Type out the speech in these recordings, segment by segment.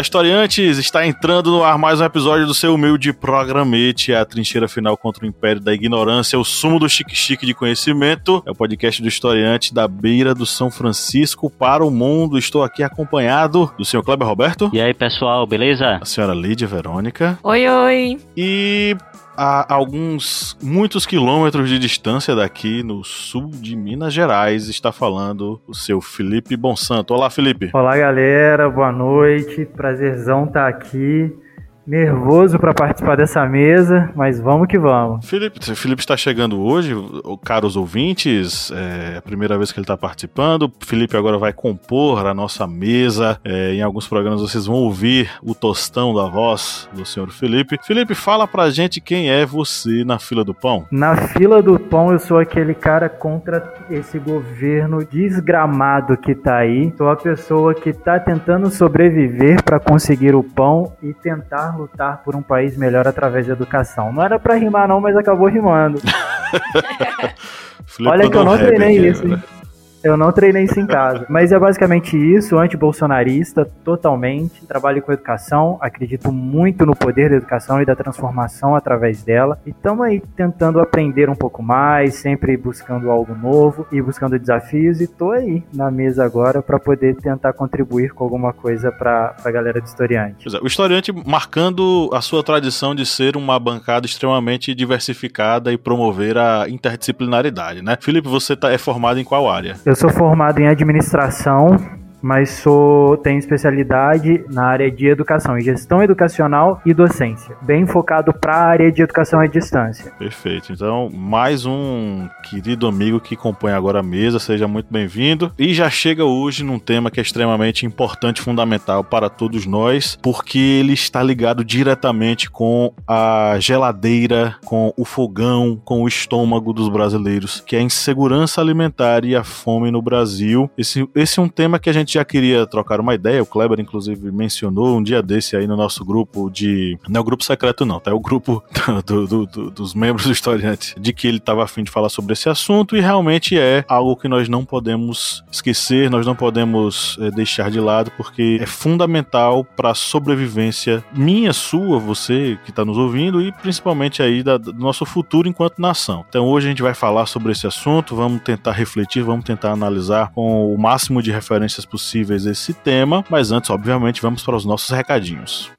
Olá, historiantes! Está entrando no ar mais um episódio do seu humilde programete, a trincheira final contra o império da ignorância, o sumo do chique-chique de conhecimento. É o podcast do historiante da beira do São Francisco para o mundo. Estou aqui acompanhado do senhor Kleber Roberto. E aí, pessoal, beleza? A senhora Lídia Verônica. Oi, oi! E a alguns, muitos quilômetros de distância daqui, no sul de Minas Gerais, está falando o seu Felipe Bonsanto. Olá, Felipe. Olá, galera. Boa noite. Prazerzão estar aqui nervoso para participar dessa mesa, mas vamos que vamos. Felipe, Felipe está chegando hoje, caros ouvintes, é a primeira vez que ele está participando. Felipe agora vai compor a nossa mesa. É, em alguns programas vocês vão ouvir o tostão da voz do senhor Felipe. Felipe, fala pra gente quem é você na fila do pão. Na fila do pão eu sou aquele cara contra esse governo desgramado que tá aí. Sou a pessoa que tá tentando sobreviver para conseguir o pão e tentar lutar por um país melhor através da educação. Não era para rimar não, mas acabou rimando. Olha que eu não treinei isso. Hein? Eu não treinei isso em casa. Mas é basicamente isso, anti-bolsonarista, totalmente. Trabalho com educação, acredito muito no poder da educação e da transformação através dela. E estamos aí tentando aprender um pouco mais, sempre buscando algo novo e buscando desafios. E tô aí na mesa agora para poder tentar contribuir com alguma coisa para a galera do historiante. É, o historiante marcando a sua tradição de ser uma bancada extremamente diversificada e promover a interdisciplinaridade, né? Felipe, você tá, é formado em qual área? Eu sou formado em administração mas sou tenho especialidade na área de educação, em gestão educacional e docência, bem focado para a área de educação à distância. Perfeito. Então, mais um querido amigo que compõe agora a mesa, seja muito bem-vindo. E já chega hoje num tema que é extremamente importante e fundamental para todos nós, porque ele está ligado diretamente com a geladeira, com o fogão, com o estômago dos brasileiros, que é a insegurança alimentar e a fome no Brasil. Esse, esse é um tema que a gente gente já queria trocar uma ideia, o Kleber, inclusive, mencionou um dia desse aí no nosso grupo de. Não é o grupo secreto, não, tá? É o grupo do, do, do, dos membros do historiante, de que ele estava afim de falar sobre esse assunto e realmente é algo que nós não podemos esquecer, nós não podemos é, deixar de lado, porque é fundamental para a sobrevivência minha, sua, você que está nos ouvindo e principalmente aí da, do nosso futuro enquanto nação. Então hoje a gente vai falar sobre esse assunto, vamos tentar refletir, vamos tentar analisar com o máximo de referências possíveis possíveis esse tema, mas antes, obviamente, vamos para os nossos recadinhos.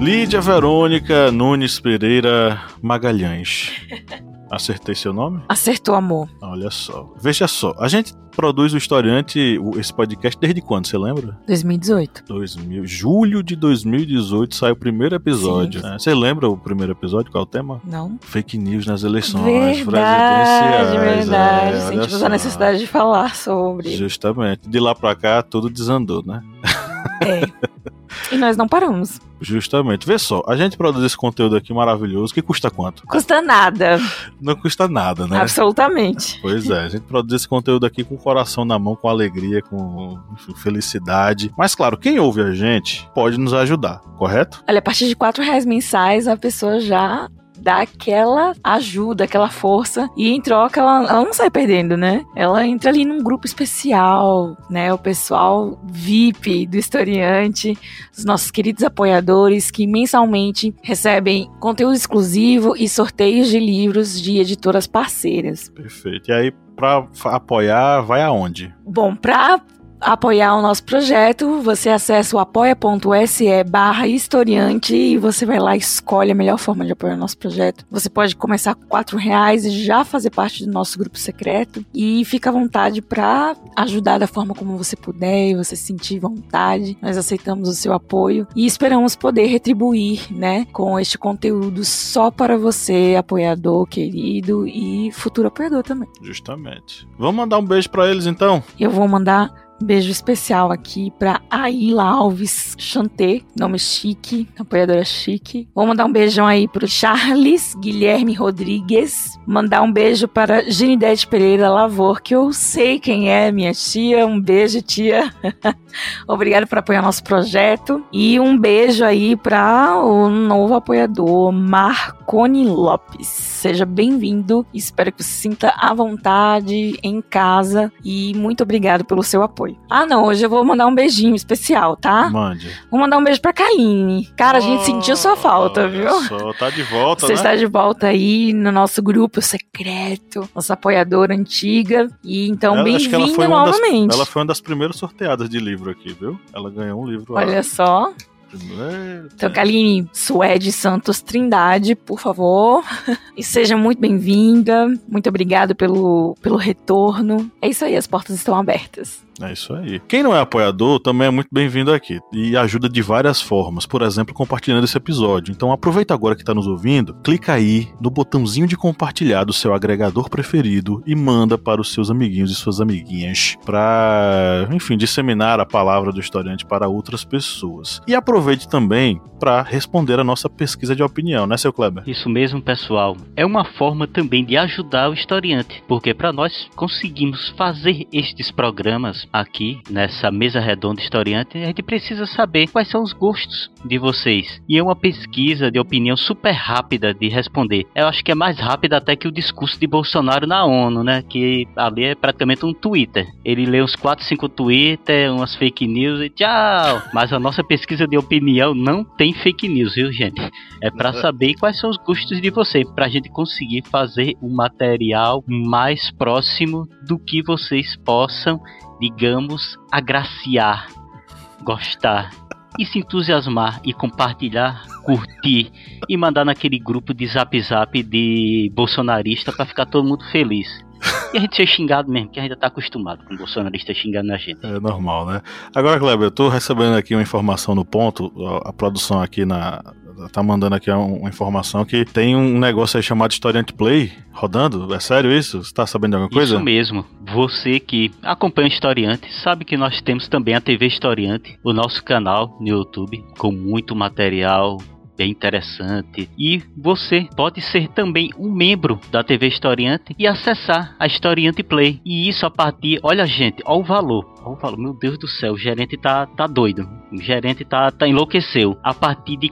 Lídia Verônica Nunes Pereira Magalhães. Acertei seu nome? Acertou, amor. Olha só. Veja só, a gente produz o Historiante, esse podcast, desde quando, você lembra? 2018. 2000, julho de 2018 saiu o primeiro episódio. Né? Você lembra o primeiro episódio? Qual é o tema? Não. Fake news nas eleições verdade. Verdade, é, Sentimos a necessidade de falar sobre. Justamente. De lá pra cá, tudo desandou, né? É. E nós não paramos. Justamente. Vê só, a gente produz esse conteúdo aqui maravilhoso, que custa quanto? Custa nada. Não custa nada, né? Absolutamente. Pois é, a gente produz esse conteúdo aqui com o coração na mão, com alegria, com felicidade. Mas claro, quem ouve a gente pode nos ajudar, correto? Olha, a partir de quatro reais mensais, a pessoa já dá aquela ajuda, aquela força. E em troca, ela, ela não sai perdendo, né? Ela entra ali num grupo especial, né? O pessoal VIP do historiante, os nossos queridos apoiadores que mensalmente recebem conteúdo exclusivo e sorteios de livros de editoras parceiras. Perfeito. E aí, para apoiar, vai aonde? Bom, para apoiar o nosso projeto, você acessa o apoia.se barra historiante e você vai lá e escolhe a melhor forma de apoiar o nosso projeto. Você pode começar com quatro reais e já fazer parte do nosso grupo secreto e fica à vontade para ajudar da forma como você puder e você sentir vontade. Nós aceitamos o seu apoio e esperamos poder retribuir, né, com este conteúdo só para você, apoiador querido e futuro apoiador também. Justamente. Vamos mandar um beijo para eles então? Eu vou mandar Beijo especial aqui para Aila Alves Chantê, nome chique, apoiadora chique. Vou mandar um beijão aí pro Charles Guilherme Rodrigues. Mandar um beijo para Ginidete Pereira Lavor, que eu sei quem é, minha tia. Um beijo, tia. Obrigado por apoiar nosso projeto. E um beijo aí para o novo apoiador, Marconi Lopes. Seja bem-vindo. Espero que você se sinta à vontade em casa. E muito obrigado pelo seu apoio. Ah, não. Hoje eu vou mandar um beijinho especial, tá? Mande. Vou mandar um beijo pra Kaline. Cara, a gente sentiu sua falta, viu? Só tá de volta, Você né? está de volta aí no nosso grupo secreto, nossa apoiadora antiga. E então, bem-vinda uma das- novamente. Ela foi uma das primeiras sorteadas de livro aqui, viu? Ela ganhou um livro. Olha lá. só. Então, Kaline Suede Santos Trindade, por favor. e seja muito bem-vinda. Muito obrigado pelo, pelo retorno. É isso aí, as portas estão abertas. É isso aí. Quem não é apoiador também é muito bem-vindo aqui e ajuda de várias formas, por exemplo, compartilhando esse episódio. Então aproveita agora que está nos ouvindo, clica aí no botãozinho de compartilhar do seu agregador preferido e manda para os seus amiguinhos e suas amiguinhas para, enfim, disseminar a palavra do historiante para outras pessoas. E aproveite também para responder a nossa pesquisa de opinião, né, seu Kleber? Isso mesmo, pessoal. É uma forma também de ajudar o historiante, porque para nós conseguimos fazer estes programas aqui nessa mesa redonda historiante, a gente precisa saber quais são os gostos de vocês. E é uma pesquisa de opinião super rápida de responder. Eu acho que é mais rápida até que o discurso de Bolsonaro na ONU, né? Que ali é praticamente um Twitter. Ele lê uns 4, 5 Twitter, umas fake news e tchau. Mas a nossa pesquisa de opinião não tem fake news, viu, gente? É para saber quais são os gostos de você, pra gente conseguir fazer um material mais próximo do que vocês possam, digamos, agraciar, gostar e se entusiasmar e compartilhar, curtir e mandar naquele grupo de zap zap de bolsonarista pra ficar todo mundo feliz. E a gente ser xingado mesmo, que a gente tá acostumado com bolsonarista xingando a gente. É normal, né? Agora, Kleber, eu tô recebendo aqui uma informação no ponto, a produção aqui na. Tá mandando aqui um- uma informação que tem um negócio aí chamado Historiante Play rodando. É sério isso? Você tá sabendo de alguma coisa? Isso mesmo. Você que acompanha o Historiante sabe que nós temos também a TV Historiante, o nosso canal no YouTube, com muito material bem interessante. E você pode ser também um membro da TV Historiante e acessar a Historiante Play. E isso a partir, olha gente, olha o valor. Olha o valor, meu Deus do céu, o gerente tá, tá doido. O gerente tá, tá enlouqueceu. A partir de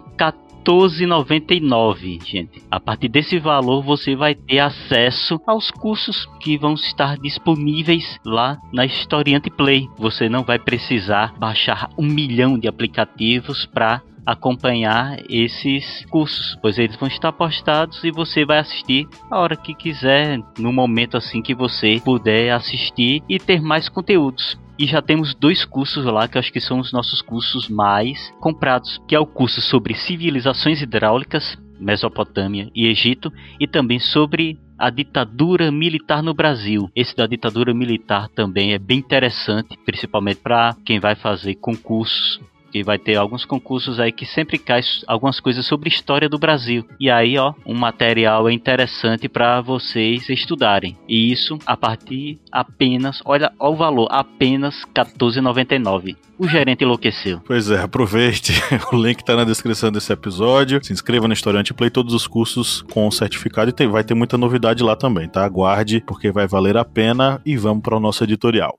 14,99, gente. A partir desse valor você vai ter acesso aos cursos que vão estar disponíveis lá na Historiante Play. Você não vai precisar baixar um milhão de aplicativos para acompanhar esses cursos, pois eles vão estar postados e você vai assistir a hora que quiser, no momento assim que você puder assistir e ter mais conteúdos. E já temos dois cursos lá que eu acho que são os nossos cursos mais comprados, que é o curso sobre civilizações hidráulicas, Mesopotâmia e Egito, e também sobre a ditadura militar no Brasil. Esse da ditadura militar também é bem interessante, principalmente para quem vai fazer concursos que vai ter alguns concursos aí que sempre cai algumas coisas sobre história do Brasil. E aí, ó, um material interessante para vocês estudarem. E isso a partir apenas, olha, o valor, apenas 14,99. O gerente enlouqueceu. Pois é, aproveite. O link tá na descrição desse episódio. Se inscreva no Historiante Play todos os cursos com certificado e tem- vai ter muita novidade lá também, tá? Aguarde, porque vai valer a pena e vamos para o nosso editorial.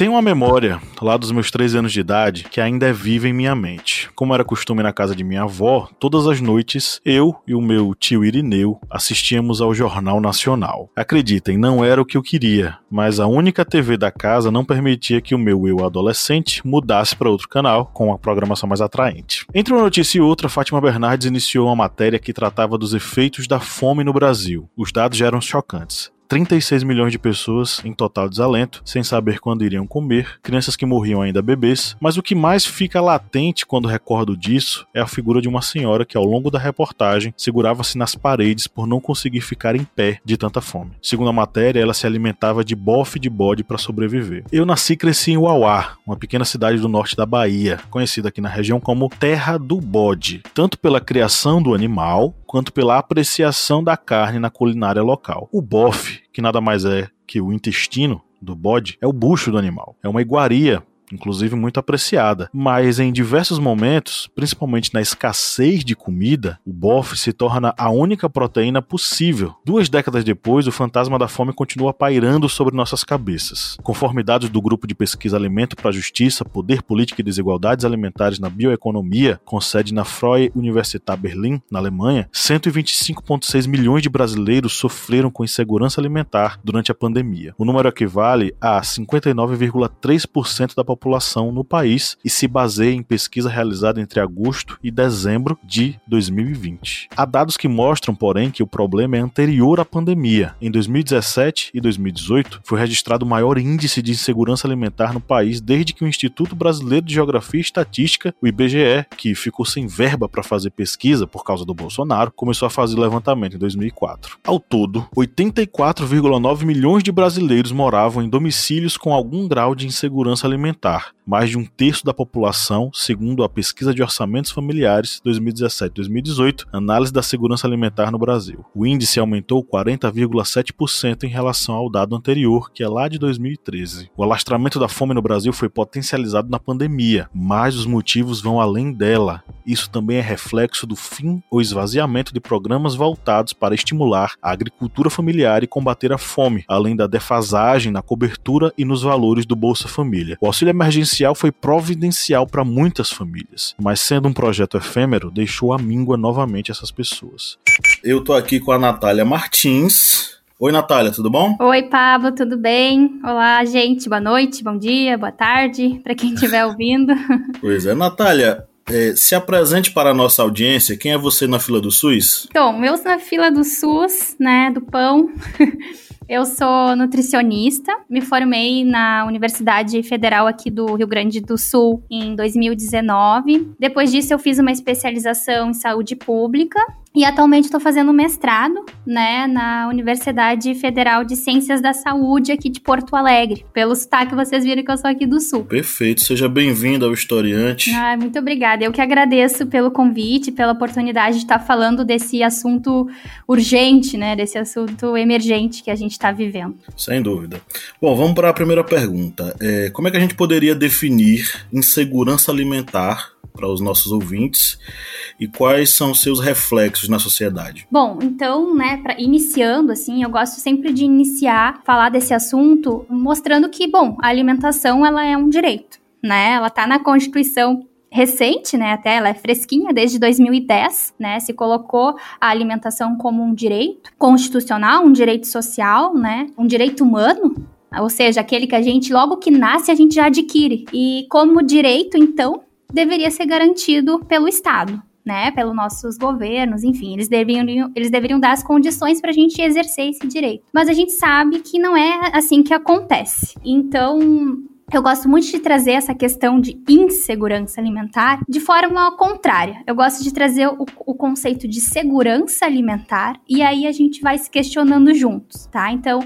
Tenho uma memória lá dos meus 13 anos de idade que ainda é viva em minha mente. Como era costume na casa de minha avó, todas as noites eu e o meu tio Irineu assistíamos ao Jornal Nacional. Acreditem, não era o que eu queria, mas a única TV da casa não permitia que o meu eu adolescente mudasse para outro canal com uma programação mais atraente. Entre uma notícia e outra, Fátima Bernardes iniciou uma matéria que tratava dos efeitos da fome no Brasil. Os dados já eram chocantes. 36 milhões de pessoas em total desalento, sem saber quando iriam comer, crianças que morriam ainda bebês, mas o que mais fica latente quando recordo disso é a figura de uma senhora que ao longo da reportagem segurava-se nas paredes por não conseguir ficar em pé de tanta fome. Segundo a matéria, ela se alimentava de bofe de bode para sobreviver. Eu nasci e cresci em Uauá, uma pequena cidade do norte da Bahia, conhecida aqui na região como Terra do Bode, tanto pela criação do animal quanto pela apreciação da carne na culinária local. O bofe, que nada mais é que o intestino do bode, é o bucho do animal. É uma iguaria inclusive muito apreciada. Mas em diversos momentos, principalmente na escassez de comida, o bofe se torna a única proteína possível. Duas décadas depois, o fantasma da fome continua pairando sobre nossas cabeças. Conforme dados do grupo de pesquisa Alimento para a Justiça, Poder Político e Desigualdades Alimentares na Bioeconomia, com sede na Freie Universität Berlim, na Alemanha, 125,6 milhões de brasileiros sofreram com insegurança alimentar durante a pandemia. O número equivale a 59,3% da população população no país e se baseia em pesquisa realizada entre agosto e dezembro de 2020. Há dados que mostram, porém, que o problema é anterior à pandemia. Em 2017 e 2018, foi registrado o maior índice de insegurança alimentar no país desde que o Instituto Brasileiro de Geografia e Estatística, o IBGE, que ficou sem verba para fazer pesquisa por causa do Bolsonaro, começou a fazer levantamento em 2004. Ao todo, 84,9 milhões de brasileiros moravam em domicílios com algum grau de insegurança alimentar mais de um terço da população, segundo a Pesquisa de Orçamentos Familiares 2017-2018, Análise da Segurança Alimentar no Brasil. O índice aumentou 40,7% em relação ao dado anterior, que é lá de 2013. O alastramento da fome no Brasil foi potencializado na pandemia, mas os motivos vão além dela. Isso também é reflexo do fim ou esvaziamento de programas voltados para estimular a agricultura familiar e combater a fome, além da defasagem na cobertura e nos valores do Bolsa Família. O auxílio emergencial foi providencial para muitas famílias, mas sendo um projeto efêmero, deixou a míngua novamente essas pessoas. Eu tô aqui com a Natália Martins. Oi, Natália, tudo bom? Oi, Pablo, tudo bem? Olá, gente, boa noite, bom dia, boa tarde, para quem estiver ouvindo. Pois é, Natália, é, se apresente para a nossa audiência. Quem é você na fila do SUS? Então, eu na fila do SUS, né, do pão. Eu sou nutricionista, me formei na Universidade Federal aqui do Rio Grande do Sul em 2019. Depois disso, eu fiz uma especialização em saúde pública e atualmente estou fazendo mestrado, né, na Universidade Federal de Ciências da Saúde aqui de Porto Alegre. Pelo sotaque, vocês viram que eu sou aqui do Sul. Perfeito, seja bem-vindo ao Historiante. Ah, muito obrigada. Eu que agradeço pelo convite, pela oportunidade de estar falando desse assunto urgente, né, desse assunto emergente que a gente está vivendo. Sem dúvida. Bom, vamos para a primeira pergunta. É, como é que a gente poderia definir insegurança alimentar para os nossos ouvintes e quais são seus reflexos na sociedade? Bom, então, né, para iniciando assim, eu gosto sempre de iniciar falar desse assunto mostrando que, bom, a alimentação ela é um direito, né? Ela está na Constituição recente, né, até ela é fresquinha, desde 2010, né, se colocou a alimentação como um direito constitucional, um direito social, né, um direito humano, ou seja, aquele que a gente, logo que nasce, a gente já adquire. E como direito, então, deveria ser garantido pelo Estado, né, pelos nossos governos, enfim, eles deveriam, eles deveriam dar as condições para a gente exercer esse direito. Mas a gente sabe que não é assim que acontece. Então, eu gosto muito de trazer essa questão de insegurança alimentar de forma contrária. Eu gosto de trazer o, o, conceito de segurança alimentar e aí a gente vai se questionando juntos, tá? Então,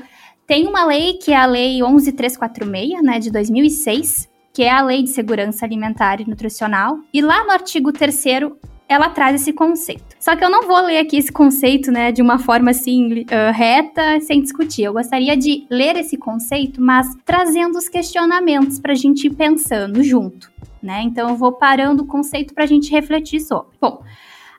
tem uma lei que é a Lei 11346, né, de 2006, que é a Lei de Segurança Alimentar e Nutricional. E lá no artigo 3 ela traz esse conceito. Só que eu não vou ler aqui esse conceito, né, de uma forma assim uh, reta, sem discutir. Eu gostaria de ler esse conceito, mas trazendo os questionamentos para a gente ir pensando junto, né? Então eu vou parando o conceito para a gente refletir sobre. Bom,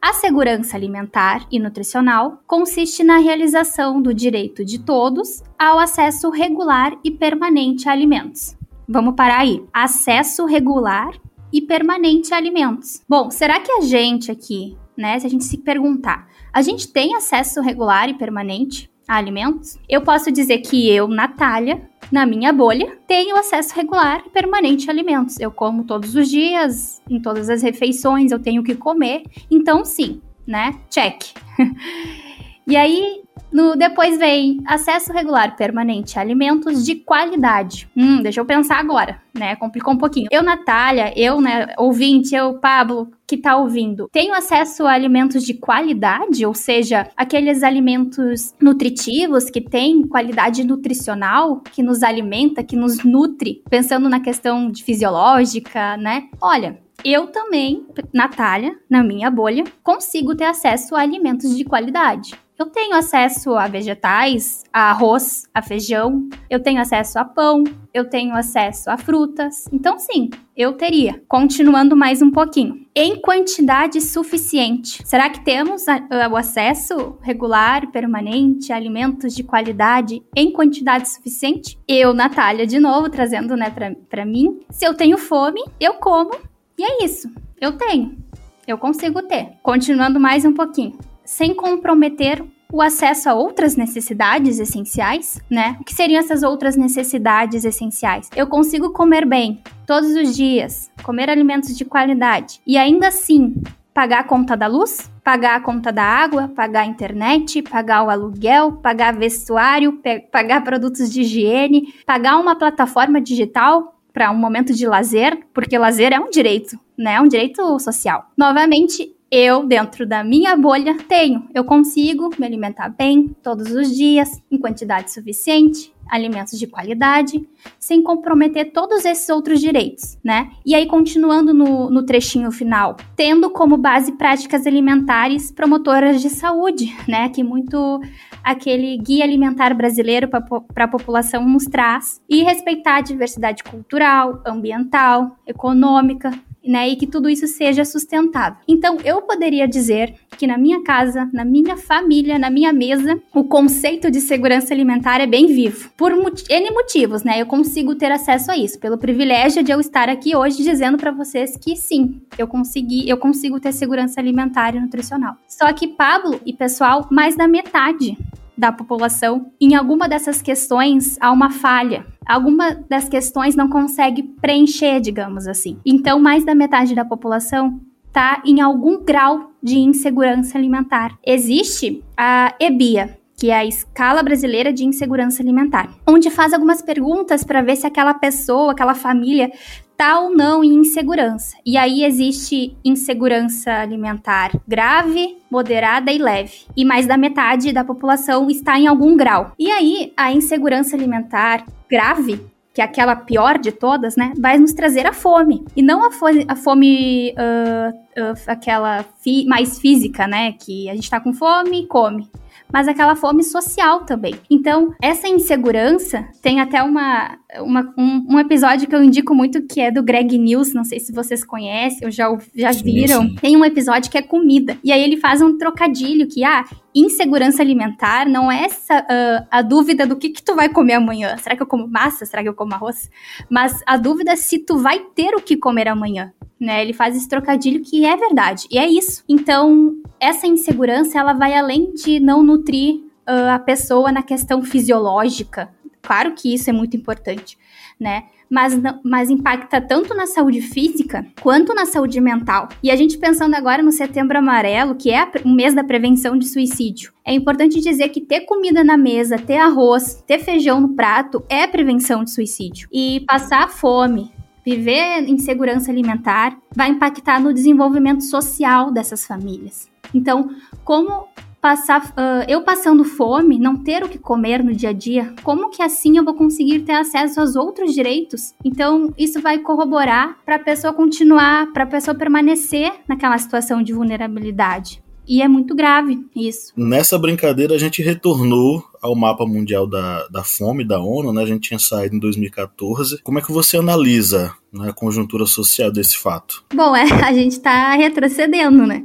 a segurança alimentar e nutricional consiste na realização do direito de todos ao acesso regular e permanente a alimentos. Vamos parar aí. Acesso regular e permanente a alimentos. Bom, será que a gente aqui, né, se a gente se perguntar, a gente tem acesso regular e permanente a alimentos? Eu posso dizer que eu, Natália, na minha bolha, tenho acesso regular e permanente a alimentos. Eu como todos os dias, em todas as refeições, eu tenho que comer. Então, sim, né? Check. E aí, no, depois vem acesso regular permanente a alimentos de qualidade. Hum, deixa eu pensar agora, né? Complicou um pouquinho. Eu, Natália, eu, né, ouvinte, eu, Pablo, que tá ouvindo, tenho acesso a alimentos de qualidade, ou seja, aqueles alimentos nutritivos que têm qualidade nutricional, que nos alimenta, que nos nutre, pensando na questão fisiológica, né? Olha, eu também, Natália, na minha bolha, consigo ter acesso a alimentos de qualidade. Eu tenho acesso a vegetais, a arroz, a feijão, eu tenho acesso a pão, eu tenho acesso a frutas. Então, sim, eu teria. Continuando mais um pouquinho. Em quantidade suficiente. Será que temos a, o acesso regular, permanente, a alimentos de qualidade em quantidade suficiente? Eu, Natália, de novo, trazendo né, para mim. Se eu tenho fome, eu como. E é isso. Eu tenho. Eu consigo ter. Continuando mais um pouquinho sem comprometer o acesso a outras necessidades essenciais, né? O que seriam essas outras necessidades essenciais? Eu consigo comer bem todos os dias, comer alimentos de qualidade e ainda assim pagar a conta da luz, pagar a conta da água, pagar a internet, pagar o aluguel, pagar vestuário, pagar produtos de higiene, pagar uma plataforma digital para um momento de lazer, porque lazer é um direito, né? É um direito social. Novamente, eu, dentro da minha bolha, tenho. Eu consigo me alimentar bem todos os dias, em quantidade suficiente, alimentos de qualidade, sem comprometer todos esses outros direitos, né? E aí, continuando no, no trechinho final, tendo como base práticas alimentares promotoras de saúde, né? Que muito aquele guia alimentar brasileiro para a população nos traz, e respeitar a diversidade cultural, ambiental, econômica, né, e que tudo isso seja sustentável. Então, eu poderia dizer que na minha casa, na minha família, na minha mesa, o conceito de segurança alimentar é bem vivo. Por N motivos, né? Eu consigo ter acesso a isso, pelo privilégio de eu estar aqui hoje dizendo para vocês que sim, eu consegui, eu consigo ter segurança alimentar e nutricional. Só que Pablo e pessoal, mais da metade da população, em alguma dessas questões há uma falha. Alguma das questões não consegue preencher, digamos assim. Então, mais da metade da população está em algum grau de insegurança alimentar. Existe a EBIA, que é a Escala Brasileira de Insegurança Alimentar, onde faz algumas perguntas para ver se aquela pessoa, aquela família tá ou não em insegurança. E aí existe insegurança alimentar grave, moderada e leve. E mais da metade da população está em algum grau. E aí a insegurança alimentar grave que é aquela pior de todas, né, vai nos trazer a fome. E não a fome, a fome uh, uh, aquela mais física, né, que a gente tá com fome e come mas aquela fome social também. Então, essa insegurança tem até uma, uma um, um, episódio que eu indico muito que é do Greg News, não sei se vocês conhecem ou já, já sim, viram. Sim. Tem um episódio que é comida. E aí ele faz um trocadilho que, ah, insegurança alimentar não é essa uh, a dúvida do que, que tu vai comer amanhã. Será que eu como massa? Será que eu como arroz? Mas a dúvida é se tu vai ter o que comer amanhã né? Ele faz esse trocadilho que é verdade, e é isso. Então, essa insegurança, ela vai além de não nutrir uh, a pessoa na questão fisiológica. Claro que isso é muito importante, né? Mas, mas impacta tanto na saúde física quanto na saúde mental. E a gente pensando agora no Setembro Amarelo, que é o mês da prevenção de suicídio, é importante dizer que ter comida na mesa, ter arroz, ter feijão no prato é prevenção de suicídio. E passar fome, viver em segurança alimentar vai impactar no desenvolvimento social dessas famílias. Então, como passar, uh, eu passando fome, não ter o que comer no dia a dia, como que assim eu vou conseguir ter acesso aos outros direitos? Então, isso vai corroborar para a pessoa continuar, para a pessoa permanecer naquela situação de vulnerabilidade. E é muito grave isso. Nessa brincadeira, a gente retornou ao mapa mundial da, da fome da ONU, né? A gente tinha saído em 2014. Como é que você analisa né, a conjuntura social desse fato? Bom, é, a gente está retrocedendo, né?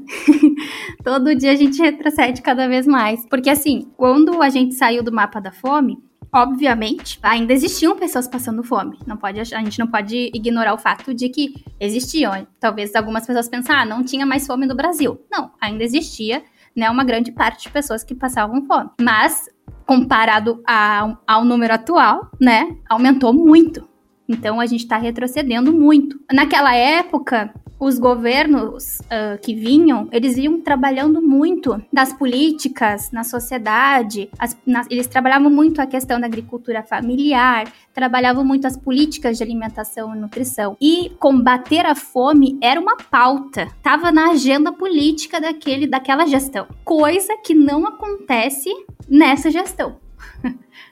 Todo dia a gente retrocede cada vez mais. Porque assim, quando a gente saiu do mapa da fome, obviamente, ainda existiam pessoas passando fome. Não pode, a gente não pode ignorar o fato de que existiam. Talvez algumas pessoas pensem, ah, não tinha mais fome no Brasil. Não, ainda existia, né, uma grande parte de pessoas que passavam fome. Mas, comparado a, ao número atual, né, aumentou muito. Então, a gente está retrocedendo muito. Naquela época, os governos uh, que vinham, eles iam trabalhando muito das políticas na sociedade, as, na, eles trabalhavam muito a questão da agricultura familiar, trabalhavam muito as políticas de alimentação e nutrição. E combater a fome era uma pauta, estava na agenda política daquele, daquela gestão, coisa que não acontece nessa gestão.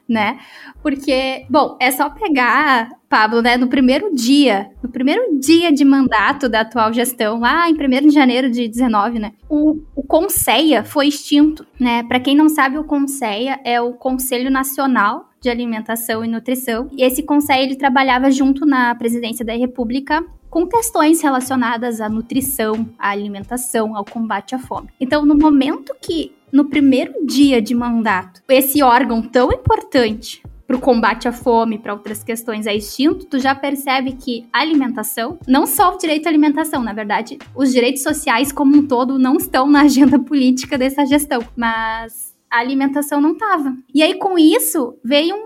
Né? Porque, bom, é só pegar, Pablo, né, no primeiro dia, no primeiro dia de mandato da atual gestão, lá em 1 de janeiro de 19, né, o, o Conceia foi extinto, né? Para quem não sabe, o Conceia é o Conselho Nacional de Alimentação e Nutrição. E esse conselho ele trabalhava junto na presidência da República com questões relacionadas à nutrição, à alimentação, ao combate à fome. Então, no momento que no primeiro dia de mandato, esse órgão tão importante para o combate à fome, para outras questões é extinto, tu já percebe que alimentação, não só o direito à alimentação, na verdade, os direitos sociais como um todo não estão na agenda política dessa gestão, mas a alimentação não estava. E aí com isso veio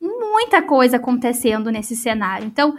muita coisa acontecendo nesse cenário. Então,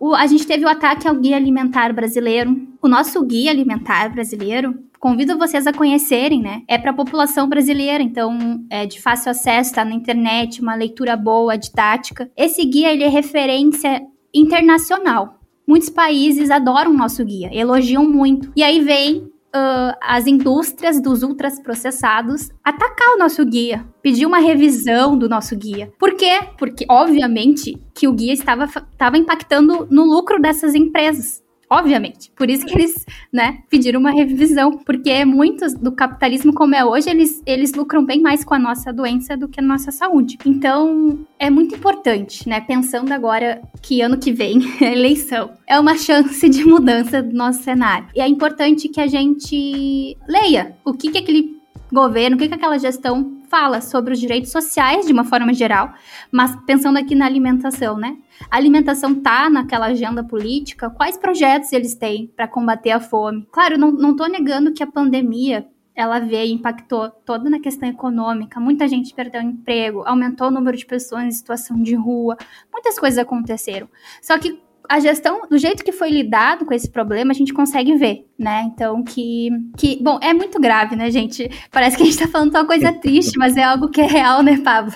o, a gente teve o ataque ao guia alimentar brasileiro. O nosso guia alimentar brasileiro convido vocês a conhecerem, né? É para a população brasileira, então é de fácil acesso, tá na internet, uma leitura boa, didática. Esse guia ele é referência internacional. Muitos países adoram o nosso guia, elogiam muito. E aí vem Uh, as indústrias dos ultraprocessados atacar o nosso guia, pedir uma revisão do nosso guia. Por quê? Porque, obviamente, que o guia estava, estava impactando no lucro dessas empresas. Obviamente. Por isso que eles, né, pediram uma revisão. Porque muitos do capitalismo como é hoje, eles, eles lucram bem mais com a nossa doença do que a nossa saúde. Então, é muito importante, né? Pensando agora que ano que vem é eleição. É uma chance de mudança do nosso cenário. E é importante que a gente leia o que, que aquele governo, o que, que aquela gestão fala sobre os direitos sociais de uma forma geral, mas pensando aqui na alimentação, né? A alimentação tá naquela agenda política, quais projetos eles têm para combater a fome? Claro, não, não tô negando que a pandemia ela veio e impactou toda na questão econômica. Muita gente perdeu emprego, aumentou o número de pessoas em situação de rua, muitas coisas aconteceram. Só que a gestão, do jeito que foi lidado com esse problema, a gente consegue ver, né? Então, que, que. Bom, é muito grave, né, gente? Parece que a gente tá falando uma coisa triste, mas é algo que é real, né, Pablo?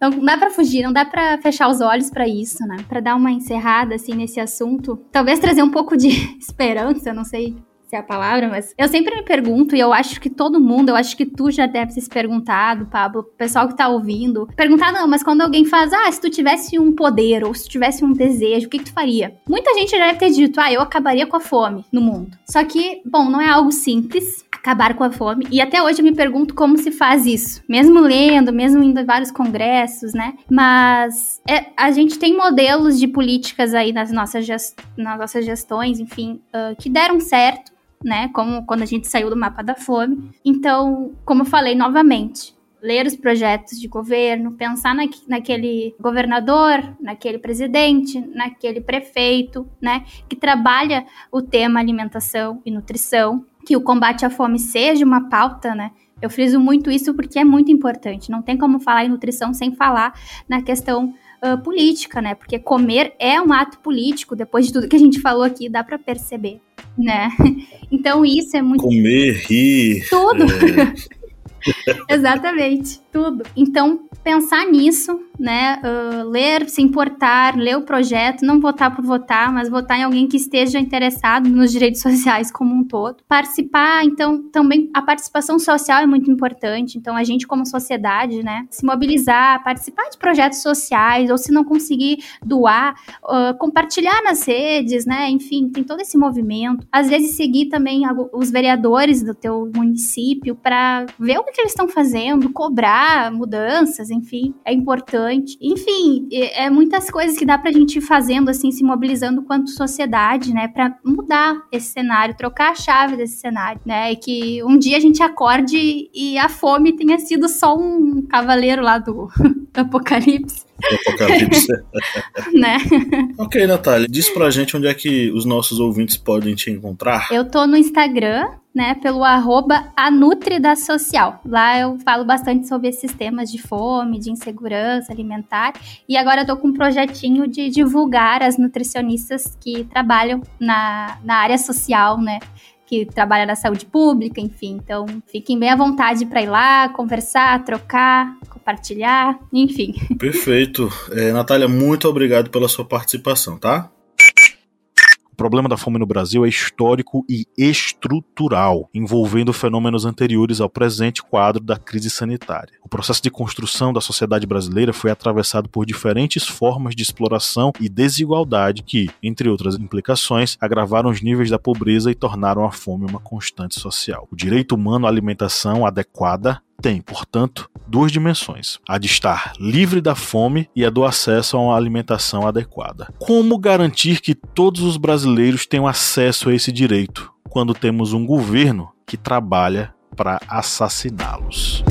Não dá para fugir, não dá para fechar os olhos para isso, né? Para dar uma encerrada assim nesse assunto, talvez trazer um pouco de esperança, não sei se é a palavra, mas eu sempre me pergunto, e eu acho que todo mundo, eu acho que tu já deve ter se perguntado, Pablo, o pessoal que tá ouvindo, perguntar, não, mas quando alguém faz, ah, se tu tivesse um poder, ou se tu tivesse um desejo, o que, que tu faria? Muita gente já deve ter dito, ah, eu acabaria com a fome no mundo. Só que, bom, não é algo simples acabar com a fome, e até hoje eu me pergunto como se faz isso, mesmo lendo, mesmo indo a vários congressos, né? Mas é, a gente tem modelos de políticas aí nas nossas, gest nas nossas gestões, enfim, uh, que deram certo, né? Como quando a gente saiu do mapa da fome. Então, como eu falei novamente, ler os projetos de governo, pensar na, naquele governador, naquele presidente, naquele prefeito, né, que trabalha o tema alimentação e nutrição, que o combate à fome seja uma pauta, né? Eu friso muito isso porque é muito importante. Não tem como falar em nutrição sem falar na questão uh, política, né? Porque comer é um ato político, depois de tudo que a gente falou aqui, dá para perceber, né? Então isso é muito. Comer, rir. Tudo. É... Exatamente, tudo. Então, pensar nisso, né? Uh, ler, se importar, ler o projeto, não votar por votar, mas votar em alguém que esteja interessado nos direitos sociais como um todo. Participar, então, também a participação social é muito importante. Então, a gente, como sociedade, né? Se mobilizar, participar de projetos sociais, ou se não conseguir doar, uh, compartilhar nas redes, né? Enfim, tem todo esse movimento. Às vezes, seguir também os vereadores do teu município para ver o que eles estão fazendo, cobrar mudanças, enfim, é importante. Enfim, é muitas coisas que dá pra gente ir fazendo, assim, se mobilizando quanto sociedade, né, pra mudar esse cenário, trocar a chave desse cenário, né, e que um dia a gente acorde e a fome tenha sido só um cavaleiro lá do, do Apocalipse. Apocalipse. né? Ok, Natália, diz pra gente onde é que os nossos ouvintes podem te encontrar. Eu tô no Instagram, né, pelo arroba Social. Lá eu falo bastante sobre esses temas de fome, de insegurança alimentar. E agora eu tô com um projetinho de divulgar as nutricionistas que trabalham na, na área social, né? que trabalha na saúde pública, enfim. Então, fiquem bem à vontade para ir lá, conversar, trocar, compartilhar, enfim. Perfeito. É, Natália, muito obrigado pela sua participação, tá? O problema da fome no Brasil é histórico e estrutural, envolvendo fenômenos anteriores ao presente quadro da crise sanitária. O processo de construção da sociedade brasileira foi atravessado por diferentes formas de exploração e desigualdade que, entre outras implicações, agravaram os níveis da pobreza e tornaram a fome uma constante social. O direito humano à alimentação adequada tem, portanto, duas dimensões: a de estar livre da fome e a do acesso a uma alimentação adequada. Como garantir que todos os brasileiros tenham acesso a esse direito quando temos um governo que trabalha para assassiná-los?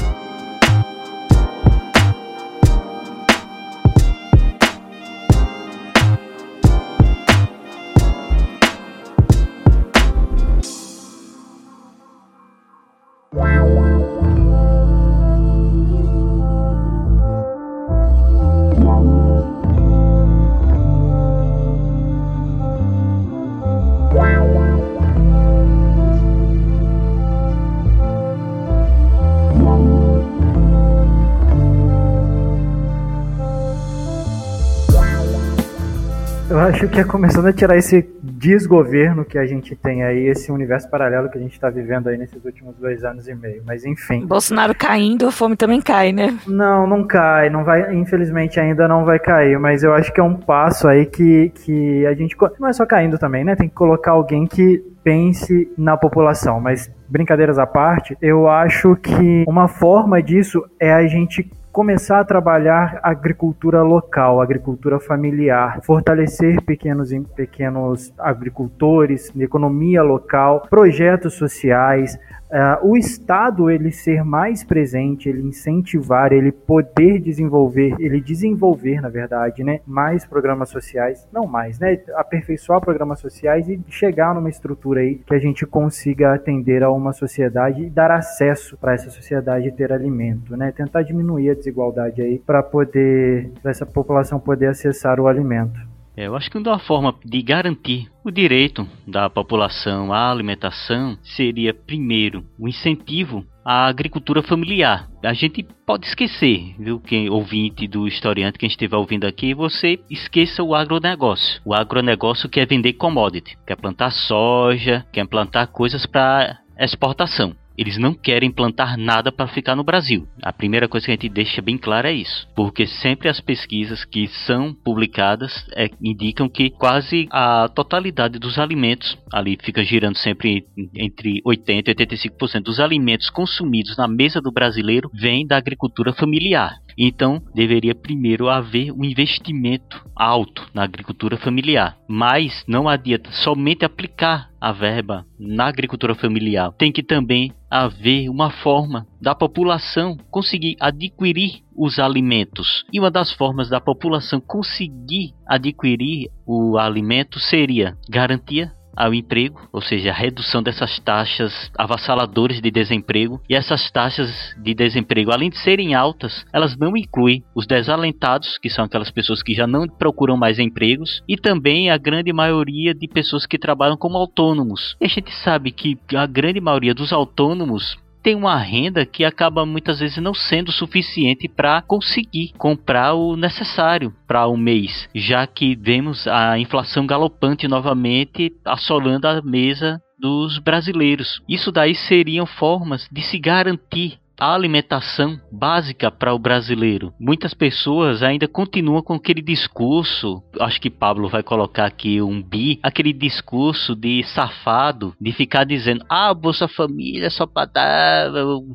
Acho que é começando a tirar esse desgoverno que a gente tem aí, esse universo paralelo que a gente está vivendo aí nesses últimos dois anos e meio. Mas enfim. Bolsonaro caindo, a fome também cai, né? Não, não cai, não vai, infelizmente ainda não vai cair, mas eu acho que é um passo aí que, que a gente. Não é só caindo também, né? Tem que colocar alguém que pense na população, mas brincadeiras à parte, eu acho que uma forma disso é a gente começar a trabalhar agricultura local, agricultura familiar, fortalecer pequenos, pequenos agricultores, economia local, projetos sociais, Uh, o Estado ele ser mais presente, ele incentivar, ele poder desenvolver, ele desenvolver, na verdade, né, mais programas sociais, não mais, né, aperfeiçoar programas sociais e chegar numa estrutura aí que a gente consiga atender a uma sociedade e dar acesso para essa sociedade ter alimento, né, tentar diminuir a desigualdade aí para poder, essa população poder acessar o alimento. É, eu acho que uma forma de garantir o direito da população à alimentação seria, primeiro, o incentivo à agricultura familiar. A gente pode esquecer, viu, quem ouvinte do historiante, quem estiver ouvindo aqui, você esqueça o agronegócio. O agronegócio quer vender commodity, quer plantar soja, quer plantar coisas para exportação. Eles não querem plantar nada para ficar no Brasil. A primeira coisa que a gente deixa bem clara é isso, porque sempre as pesquisas que são publicadas é, indicam que quase a totalidade dos alimentos ali fica girando sempre entre 80 e 85% dos alimentos consumidos na mesa do brasileiro vem da agricultura familiar. Então, deveria primeiro haver um investimento alto na agricultura familiar. Mas não adianta somente aplicar a verba na agricultura familiar. Tem que também haver uma forma da população conseguir adquirir os alimentos. E uma das formas da população conseguir adquirir o alimento seria garantia ao emprego, ou seja, a redução dessas taxas avassaladoras de desemprego. E essas taxas de desemprego, além de serem altas, elas não incluem os desalentados, que são aquelas pessoas que já não procuram mais empregos, e também a grande maioria de pessoas que trabalham como autônomos. E a gente sabe que a grande maioria dos autônomos tem uma renda que acaba muitas vezes não sendo suficiente para conseguir comprar o necessário para o um mês, já que vemos a inflação galopante novamente assolando a mesa dos brasileiros. Isso daí seriam formas de se garantir a alimentação básica para o brasileiro. Muitas pessoas ainda continuam com aquele discurso, acho que Pablo vai colocar aqui um bi, aquele discurso de safado, de ficar dizendo: "Ah, Bolsa Família só para dar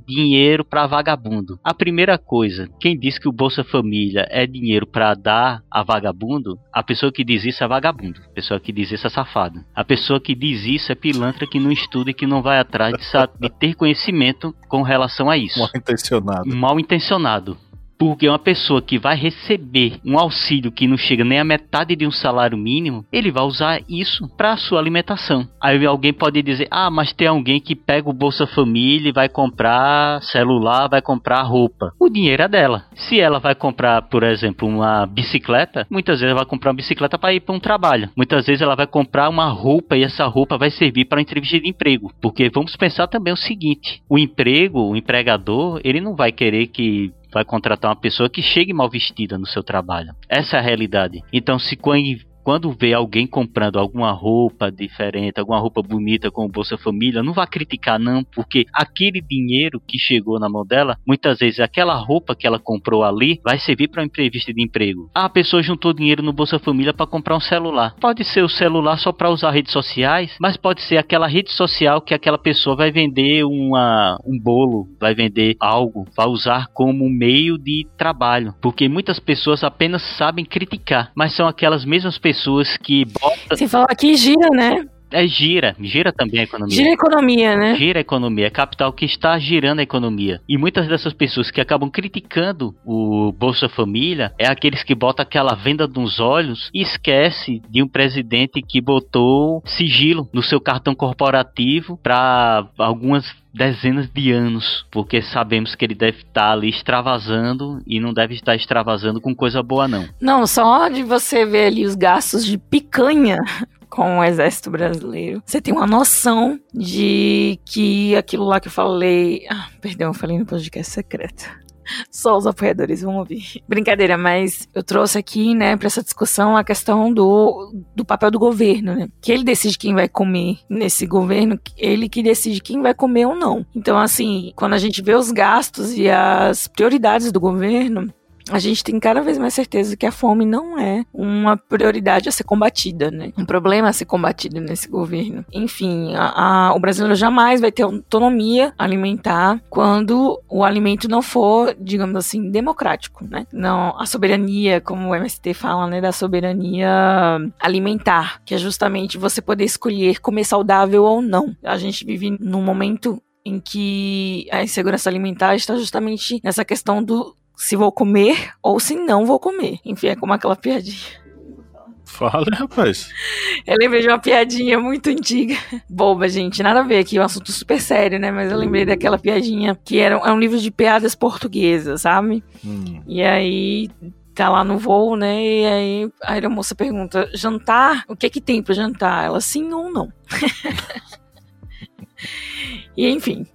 dinheiro para vagabundo". A primeira coisa, quem diz que o Bolsa Família é dinheiro para dar a vagabundo, a pessoa que diz isso é vagabundo, a pessoa que diz isso é safado. A pessoa que diz isso é pilantra que não estuda e que não vai atrás de, de ter conhecimento com relação a isso isso. Mal intencionado. Mal intencionado. Porque uma pessoa que vai receber um auxílio que não chega nem a metade de um salário mínimo, ele vai usar isso para sua alimentação. Aí alguém pode dizer: "Ah, mas tem alguém que pega o Bolsa Família e vai comprar celular, vai comprar roupa". O dinheiro é dela. Se ela vai comprar, por exemplo, uma bicicleta, muitas vezes ela vai comprar uma bicicleta para ir para um trabalho. Muitas vezes ela vai comprar uma roupa e essa roupa vai servir para entrevista de emprego. Porque vamos pensar também o seguinte: o emprego, o empregador, ele não vai querer que vai contratar uma pessoa que chegue mal vestida no seu trabalho. Essa é a realidade. Então, se quando vê alguém comprando alguma roupa diferente, alguma roupa bonita com o Bolsa Família, não vá criticar não, porque aquele dinheiro que chegou na mão dela, muitas vezes aquela roupa que ela comprou ali vai servir para uma entrevista de emprego. Ah, a pessoa juntou dinheiro no Bolsa Família para comprar um celular. Pode ser o celular só para usar redes sociais, mas pode ser aquela rede social que aquela pessoa vai vender uma, um bolo, vai vender algo, vai usar como meio de trabalho, porque muitas pessoas apenas sabem criticar, mas são aquelas mesmas pessoas pessoas que botam. Você falou aqui gira, né? É gira, gira também a economia. Gira a economia, né? Gira a economia, é capital que está girando a economia. E muitas dessas pessoas que acabam criticando o Bolsa Família é aqueles que botam aquela venda nos olhos e esquece de um presidente que botou sigilo no seu cartão corporativo para algumas dezenas de anos, porque sabemos que ele deve estar ali extravasando e não deve estar extravasando com coisa boa não. Não, só de você ver ali os gastos de picanha com o exército brasileiro, você tem uma noção de que aquilo lá que eu falei. Ah, perdão, eu falei no podcast secreto. Só os apoiadores vão ouvir. Brincadeira, mas eu trouxe aqui, né, para essa discussão a questão do, do papel do governo, né? Que ele decide quem vai comer nesse governo, ele que decide quem vai comer ou não. Então, assim, quando a gente vê os gastos e as prioridades do governo, a gente tem cada vez mais certeza que a fome não é uma prioridade a ser combatida, né? Um problema a ser combatido nesse governo. Enfim, a, a, o brasileiro jamais vai ter autonomia alimentar quando o alimento não for, digamos assim, democrático, né? Não, a soberania, como o MST fala, né, da soberania alimentar, que é justamente você poder escolher comer saudável ou não. A gente vive num momento em que a insegurança alimentar está justamente nessa questão do se vou comer ou se não vou comer. Enfim, é como aquela piadinha. Fala, rapaz. Eu lembrei de uma piadinha muito antiga. Boba, gente. Nada a ver aqui, é um assunto super sério, né? Mas eu lembrei daquela piadinha que era, é um livro de piadas portuguesas, sabe? Hum. E aí tá lá no voo, né? E aí a aeromoça pergunta: jantar? O que é que tem pra jantar? Ela sim ou não? e enfim,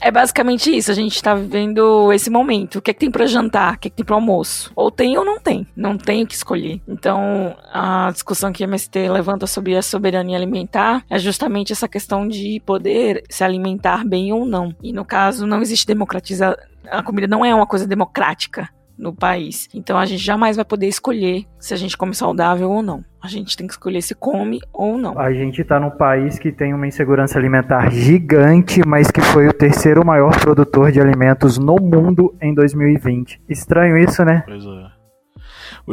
é basicamente isso, a gente tá vivendo esse momento. O que é que tem para jantar? O que é que tem para almoço? Ou tem ou não tem. Não tem o que escolher. Então, a discussão que a MST levanta sobre a soberania alimentar é justamente essa questão de poder se alimentar bem ou não. E no caso, não existe democratizar. A comida não é uma coisa democrática no país. Então a gente jamais vai poder escolher se a gente come saudável ou não. A gente tem que escolher se come ou não. A gente está num país que tem uma insegurança alimentar gigante, mas que foi o terceiro maior produtor de alimentos no mundo em 2020. Estranho isso, né? Pois é.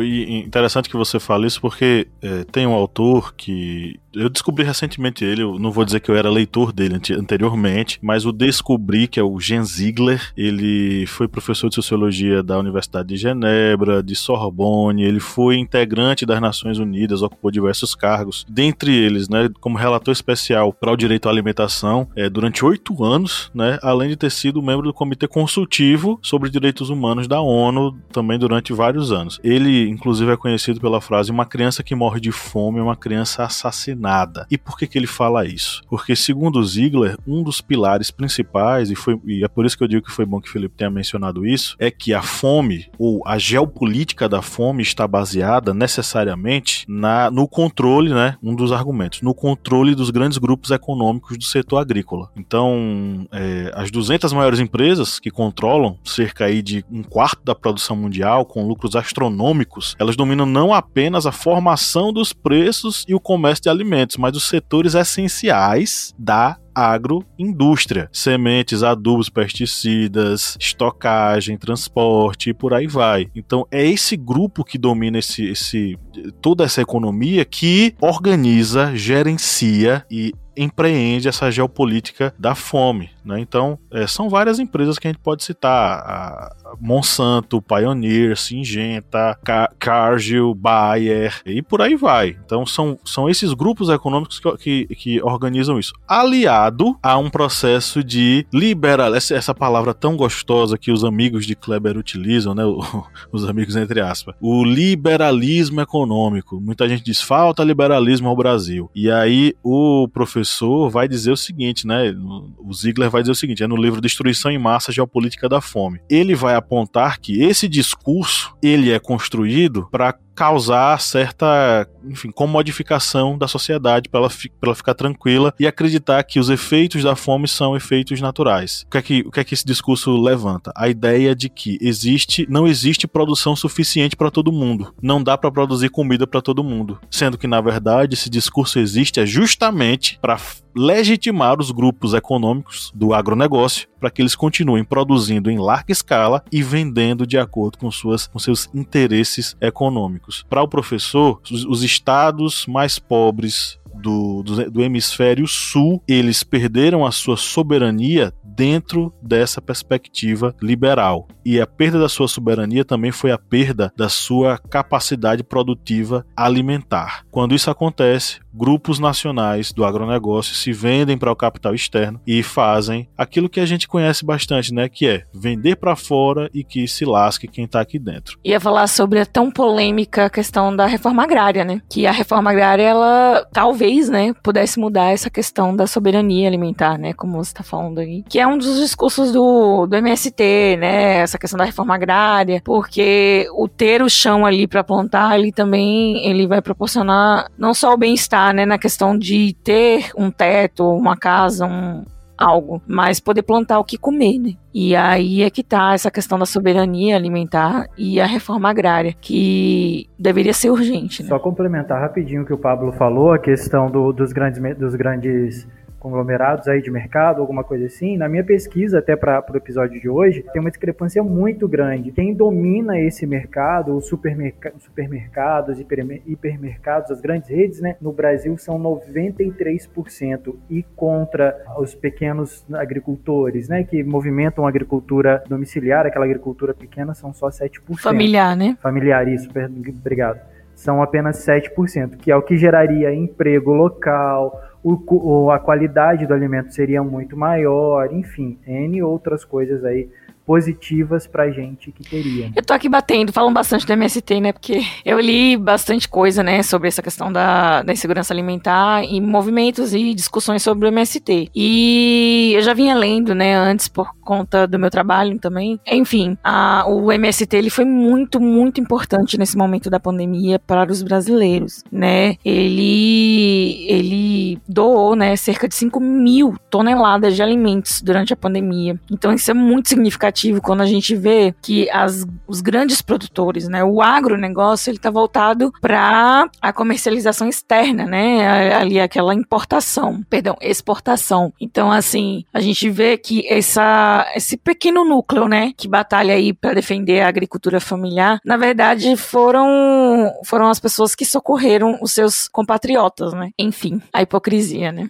E interessante que você fale isso porque é, tem um autor que eu descobri recentemente ele, eu não vou dizer que eu era leitor dele anteriormente, mas o descobri, que é o Jean Ziegler. Ele foi professor de sociologia da Universidade de Genebra, de Sorbonne, ele foi integrante das Nações Unidas, ocupou diversos cargos, dentre eles, né, como relator especial para o direito à alimentação é, durante oito anos, né, além de ter sido membro do Comitê Consultivo sobre Direitos Humanos da ONU também durante vários anos. Ele, inclusive, é conhecido pela frase: uma criança que morre de fome é uma criança assassinada nada. E por que, que ele fala isso? Porque, segundo Ziegler, um dos pilares principais, e, foi, e é por isso que eu digo que foi bom que o Felipe tenha mencionado isso, é que a fome, ou a geopolítica da fome, está baseada necessariamente na, no controle, né? Um dos argumentos, no controle dos grandes grupos econômicos do setor agrícola. Então, é, as 200 maiores empresas que controlam cerca aí de um quarto da produção mundial, com lucros astronômicos, elas dominam não apenas a formação dos preços e o comércio de alimentos mas os setores essenciais da agroindústria. Sementes, adubos, pesticidas, estocagem, transporte e por aí vai. Então é esse grupo que domina esse, esse toda essa economia que organiza, gerencia e empreende essa geopolítica da fome. Né? Então, é, são várias empresas que a gente pode citar: a Monsanto, Pioneer, Syngenta, Cargill, Bayer e por aí vai. Então, são, são esses grupos econômicos que, que, que organizam isso, aliado a um processo de liberal, essa, essa palavra tão gostosa que os amigos de Kleber utilizam, né? os amigos entre aspas, o liberalismo econômico. Muita gente diz falta liberalismo ao Brasil. E aí o professor vai dizer o seguinte, né? O Ziegler vai dizer o seguinte, é no livro Destruição em Massa, Geopolítica da Fome. Ele vai apontar que esse discurso, ele é construído para causar certa, enfim, comodificação da sociedade para ela, ela ficar tranquila e acreditar que os efeitos da fome são efeitos naturais. O que é que, o que, é que esse discurso levanta? A ideia de que existe, não existe produção suficiente para todo mundo. Não dá para produzir comida para todo mundo, sendo que na verdade esse discurso existe é justamente para legitimar os grupos econômicos do agronegócio para que eles continuem produzindo em larga escala e vendendo de acordo com, suas, com seus interesses econômicos. Para o professor, os, os estados mais pobres do, do, do, hemisfério sul, eles perderam a sua soberania dentro dessa perspectiva liberal. E a perda da sua soberania também foi a perda da sua capacidade produtiva alimentar. Quando isso acontece, grupos nacionais do agronegócio se vendem para o capital externo e fazem aquilo que a gente conhece bastante, né, que é vender para fora e que se lasque quem está aqui dentro. Ia falar sobre a tão polêmica questão da reforma agrária, né? Que a reforma agrária ela talvez, né, pudesse mudar essa questão da soberania alimentar, né, como você está falando aí, que é um dos discursos do, do MST, né, essa questão da reforma agrária, porque o ter o chão ali para plantar, ele também ele vai proporcionar não só o bem-estar né, na questão de ter um teto, uma casa, um algo, mas poder plantar o que comer, né? E aí é que tá essa questão da soberania alimentar e a reforma agrária, que deveria ser urgente. Né? Só complementar rapidinho o que o Pablo falou, a questão do, dos grandes, dos grandes conglomerados aí de mercado, alguma coisa assim, na minha pesquisa, até para o episódio de hoje, tem uma discrepância muito grande. Quem domina esse mercado, os supermerc supermercados, hiper hipermercados, as grandes redes, né, no Brasil são 93% e contra os pequenos agricultores, né, que movimentam a agricultura domiciliar, aquela agricultura pequena, são só 7%. Familiar, né? Familiar, isso, obrigado. São apenas 7%, que é o que geraria emprego local, o, a qualidade do alimento seria muito maior, enfim, N outras coisas aí positivas pra gente que teria. Eu tô aqui batendo, falam bastante do MST, né? Porque eu li bastante coisa, né, sobre essa questão da, da insegurança alimentar e movimentos e discussões sobre o MST. E eu já vinha lendo, né, antes por conta do meu trabalho também. Enfim, a, o MST ele foi muito, muito importante nesse momento da pandemia para os brasileiros, né? Ele, ele doou, né, cerca de 5 mil toneladas de alimentos durante a pandemia. Então isso é muito significativo significativo quando a gente vê que as, os grandes produtores, né, o agronegócio, ele está voltado para a comercialização externa, né, ali aquela importação, perdão, exportação. Então, assim, a gente vê que essa, esse pequeno núcleo, né, que batalha aí para defender a agricultura familiar, na verdade foram foram as pessoas que socorreram os seus compatriotas, né? Enfim, a hipocrisia, né,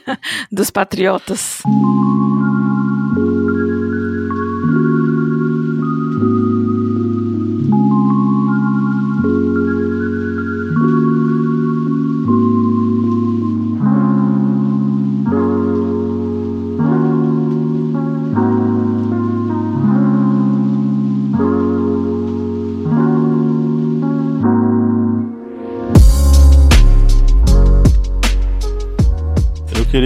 dos patriotas.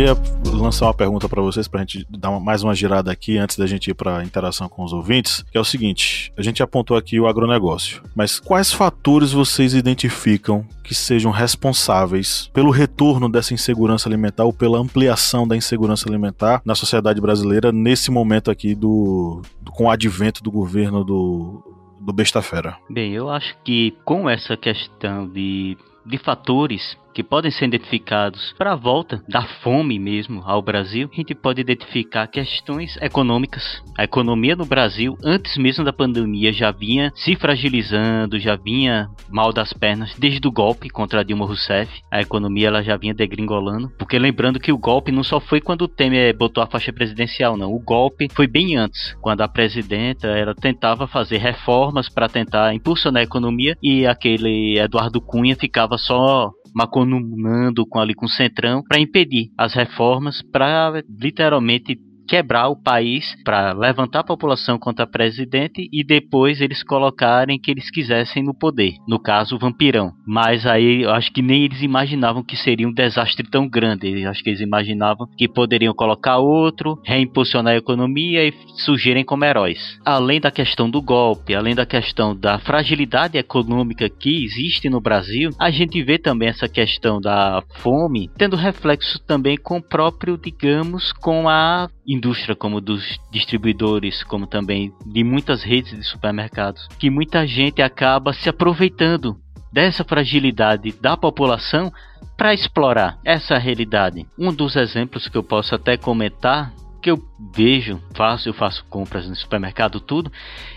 Queria lançar uma pergunta para vocês, para a gente dar mais uma girada aqui antes da gente ir para a interação com os ouvintes, que é o seguinte: a gente apontou aqui o agronegócio, mas quais fatores vocês identificam que sejam responsáveis pelo retorno dessa insegurança alimentar ou pela ampliação da insegurança alimentar na sociedade brasileira nesse momento aqui do, do com o advento do governo do do Besta Fera? Bem, eu acho que com essa questão de de fatores que podem ser identificados para a volta da fome mesmo ao Brasil, a gente pode identificar questões econômicas. A economia no Brasil, antes mesmo da pandemia, já vinha se fragilizando, já vinha mal das pernas desde o golpe contra Dilma Rousseff. A economia ela já vinha degringolando, porque lembrando que o golpe não só foi quando o Temer botou a faixa presidencial, não. O golpe foi bem antes, quando a presidenta ela tentava fazer reformas para tentar impulsionar a economia e aquele Eduardo Cunha ficava só maconumando com ali com o Centrão para impedir as reformas, para literalmente quebrar o país para levantar a população contra o presidente e depois eles colocarem que eles quisessem no poder. No caso, o vampirão. Mas aí eu acho que nem eles imaginavam que seria um desastre tão grande. Eu acho que eles imaginavam que poderiam colocar outro, reimpulsionar a economia e surgirem como heróis. Além da questão do golpe, além da questão da fragilidade econômica que existe no Brasil, a gente vê também essa questão da fome tendo reflexo também com o próprio, digamos, com a indústria como dos distribuidores, como também de muitas redes de supermercados, que muita gente acaba se aproveitando dessa fragilidade da população para explorar essa realidade. Um dos exemplos que eu posso até comentar que eu vejo, faço, eu faço compras no supermercado tudo,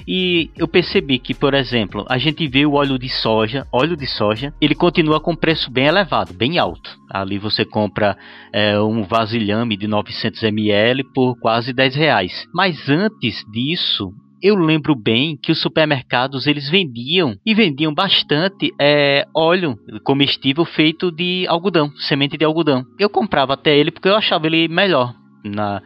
e eu percebi que, por exemplo, a gente vê o óleo de soja, óleo de soja, ele continua com preço bem elevado, bem alto. Ali você compra é, um vasilhame de 900 ml por quase 10 reais. Mas antes disso, eu lembro bem que os supermercados eles vendiam e vendiam bastante é, óleo comestível feito de algodão, semente de algodão. Eu comprava até ele porque eu achava ele melhor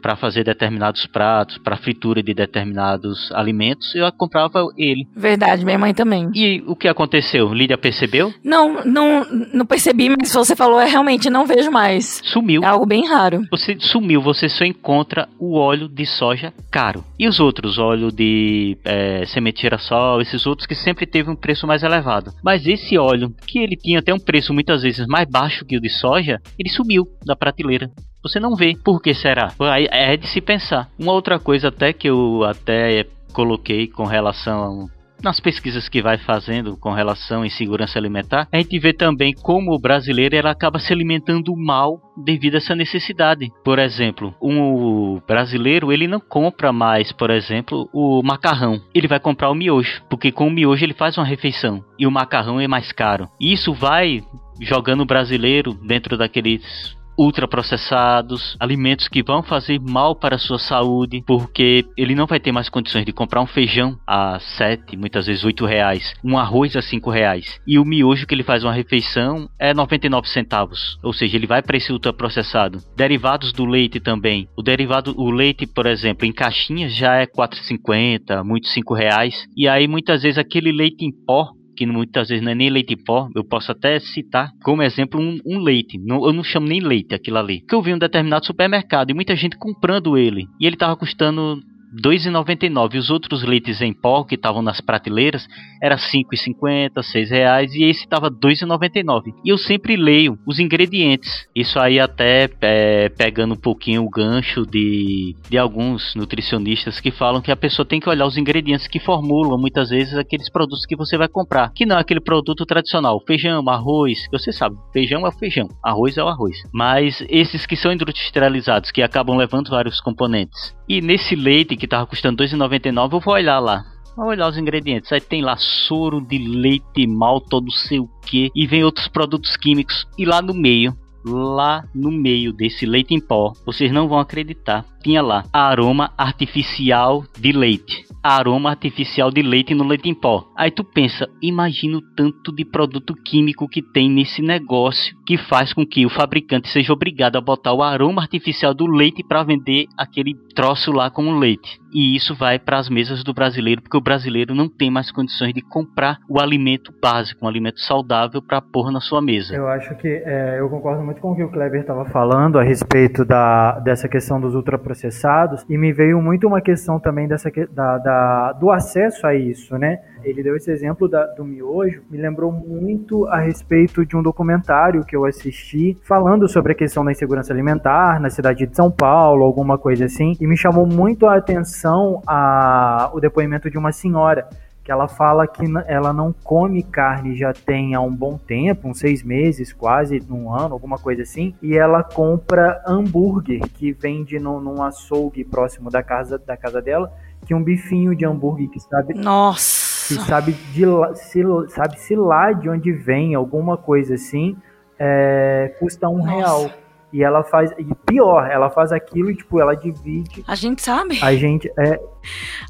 para fazer determinados pratos, para fritura de determinados alimentos, eu comprava ele. Verdade, minha mãe também. E o que aconteceu? Lídia percebeu? Não, não, não percebi, mas você falou, é realmente não vejo mais. Sumiu. É algo bem raro. Você sumiu, você só encontra o óleo de soja caro. E os outros, óleo de é, semente de girassol, esses outros que sempre teve um preço mais elevado. Mas esse óleo, que ele tinha até um preço muitas vezes mais baixo que o de soja, ele sumiu da prateleira você não vê. Por que será? É de se pensar. Uma outra coisa até que eu até coloquei com relação nas pesquisas que vai fazendo com relação à insegurança alimentar, a gente vê também como o brasileiro ela acaba se alimentando mal devido a essa necessidade. Por exemplo, um brasileiro ele não compra mais, por exemplo, o macarrão. Ele vai comprar o miojo, porque com o miojo ele faz uma refeição e o macarrão é mais caro. Isso vai jogando o brasileiro dentro daqueles ultraprocessados, alimentos que vão fazer mal para a sua saúde, porque ele não vai ter mais condições de comprar um feijão a 7, muitas vezes 8 reais, um arroz a 5 reais, e o miojo que ele faz uma refeição é 99 centavos, ou seja, ele vai para esse ultraprocessado. Derivados do leite também, o derivado, o leite, por exemplo, em caixinhas já é 4,50, muito 5 reais, e aí muitas vezes aquele leite em pó que muitas vezes não é nem leite em pó, eu posso até citar como exemplo um, um leite. Não, eu não chamo nem leite aquilo ali. Que eu vi em um determinado supermercado e muita gente comprando ele. E ele estava custando 2,99. Os outros leites em pó que estavam nas prateleiras era 5,50, 6 reais e esse estava 2,99. E eu sempre leio os ingredientes. Isso aí até é, pegando um pouquinho o gancho de, de alguns nutricionistas que falam que a pessoa tem que olhar os ingredientes que formulam muitas vezes aqueles produtos que você vai comprar. Que não é aquele produto tradicional. Feijão, arroz, você sabe, feijão é o feijão, arroz é o arroz. Mas esses que são industrializados, que acabam levando vários componentes. E nesse leite que tava custando 2,99, eu vou olhar lá. Vou olhar os ingredientes. Aí tem lá soro de leite, malto, não sei o que. E vem outros produtos químicos. E lá no meio, lá no meio desse leite em pó, vocês não vão acreditar. Tinha lá aroma artificial de leite aroma artificial de leite no leite em pó. Aí tu pensa, imagina o tanto de produto químico que tem nesse negócio que faz com que o fabricante seja obrigado a botar o aroma artificial do leite para vender aquele troço lá como leite. E isso vai para as mesas do brasileiro, porque o brasileiro não tem mais condições de comprar o alimento básico, um alimento saudável para pôr na sua mesa. Eu acho que é, eu concordo muito com o que o Kleber estava falando a respeito da, dessa questão dos ultraprocessados e me veio muito uma questão também dessa da, da do acesso a isso, né? Ele deu esse exemplo da, do miojo, me lembrou muito a respeito de um documentário que eu assisti falando sobre a questão da insegurança alimentar na cidade de São Paulo, alguma coisa assim, e me chamou muito a atenção a, o depoimento de uma senhora que ela fala que ela não come carne já tem há um bom tempo, uns seis meses, quase um ano, alguma coisa assim, e ela compra hambúrguer que vende no, num açougue próximo da casa, da casa dela, que um bifinho de hambúrguer que sabe. Nossa! Que sabe, de, se, sabe se lá de onde vem, alguma coisa assim, é, custa um Nossa. real. E ela faz. E pior, ela faz aquilo e, tipo, ela divide. A gente sabe. A gente. É,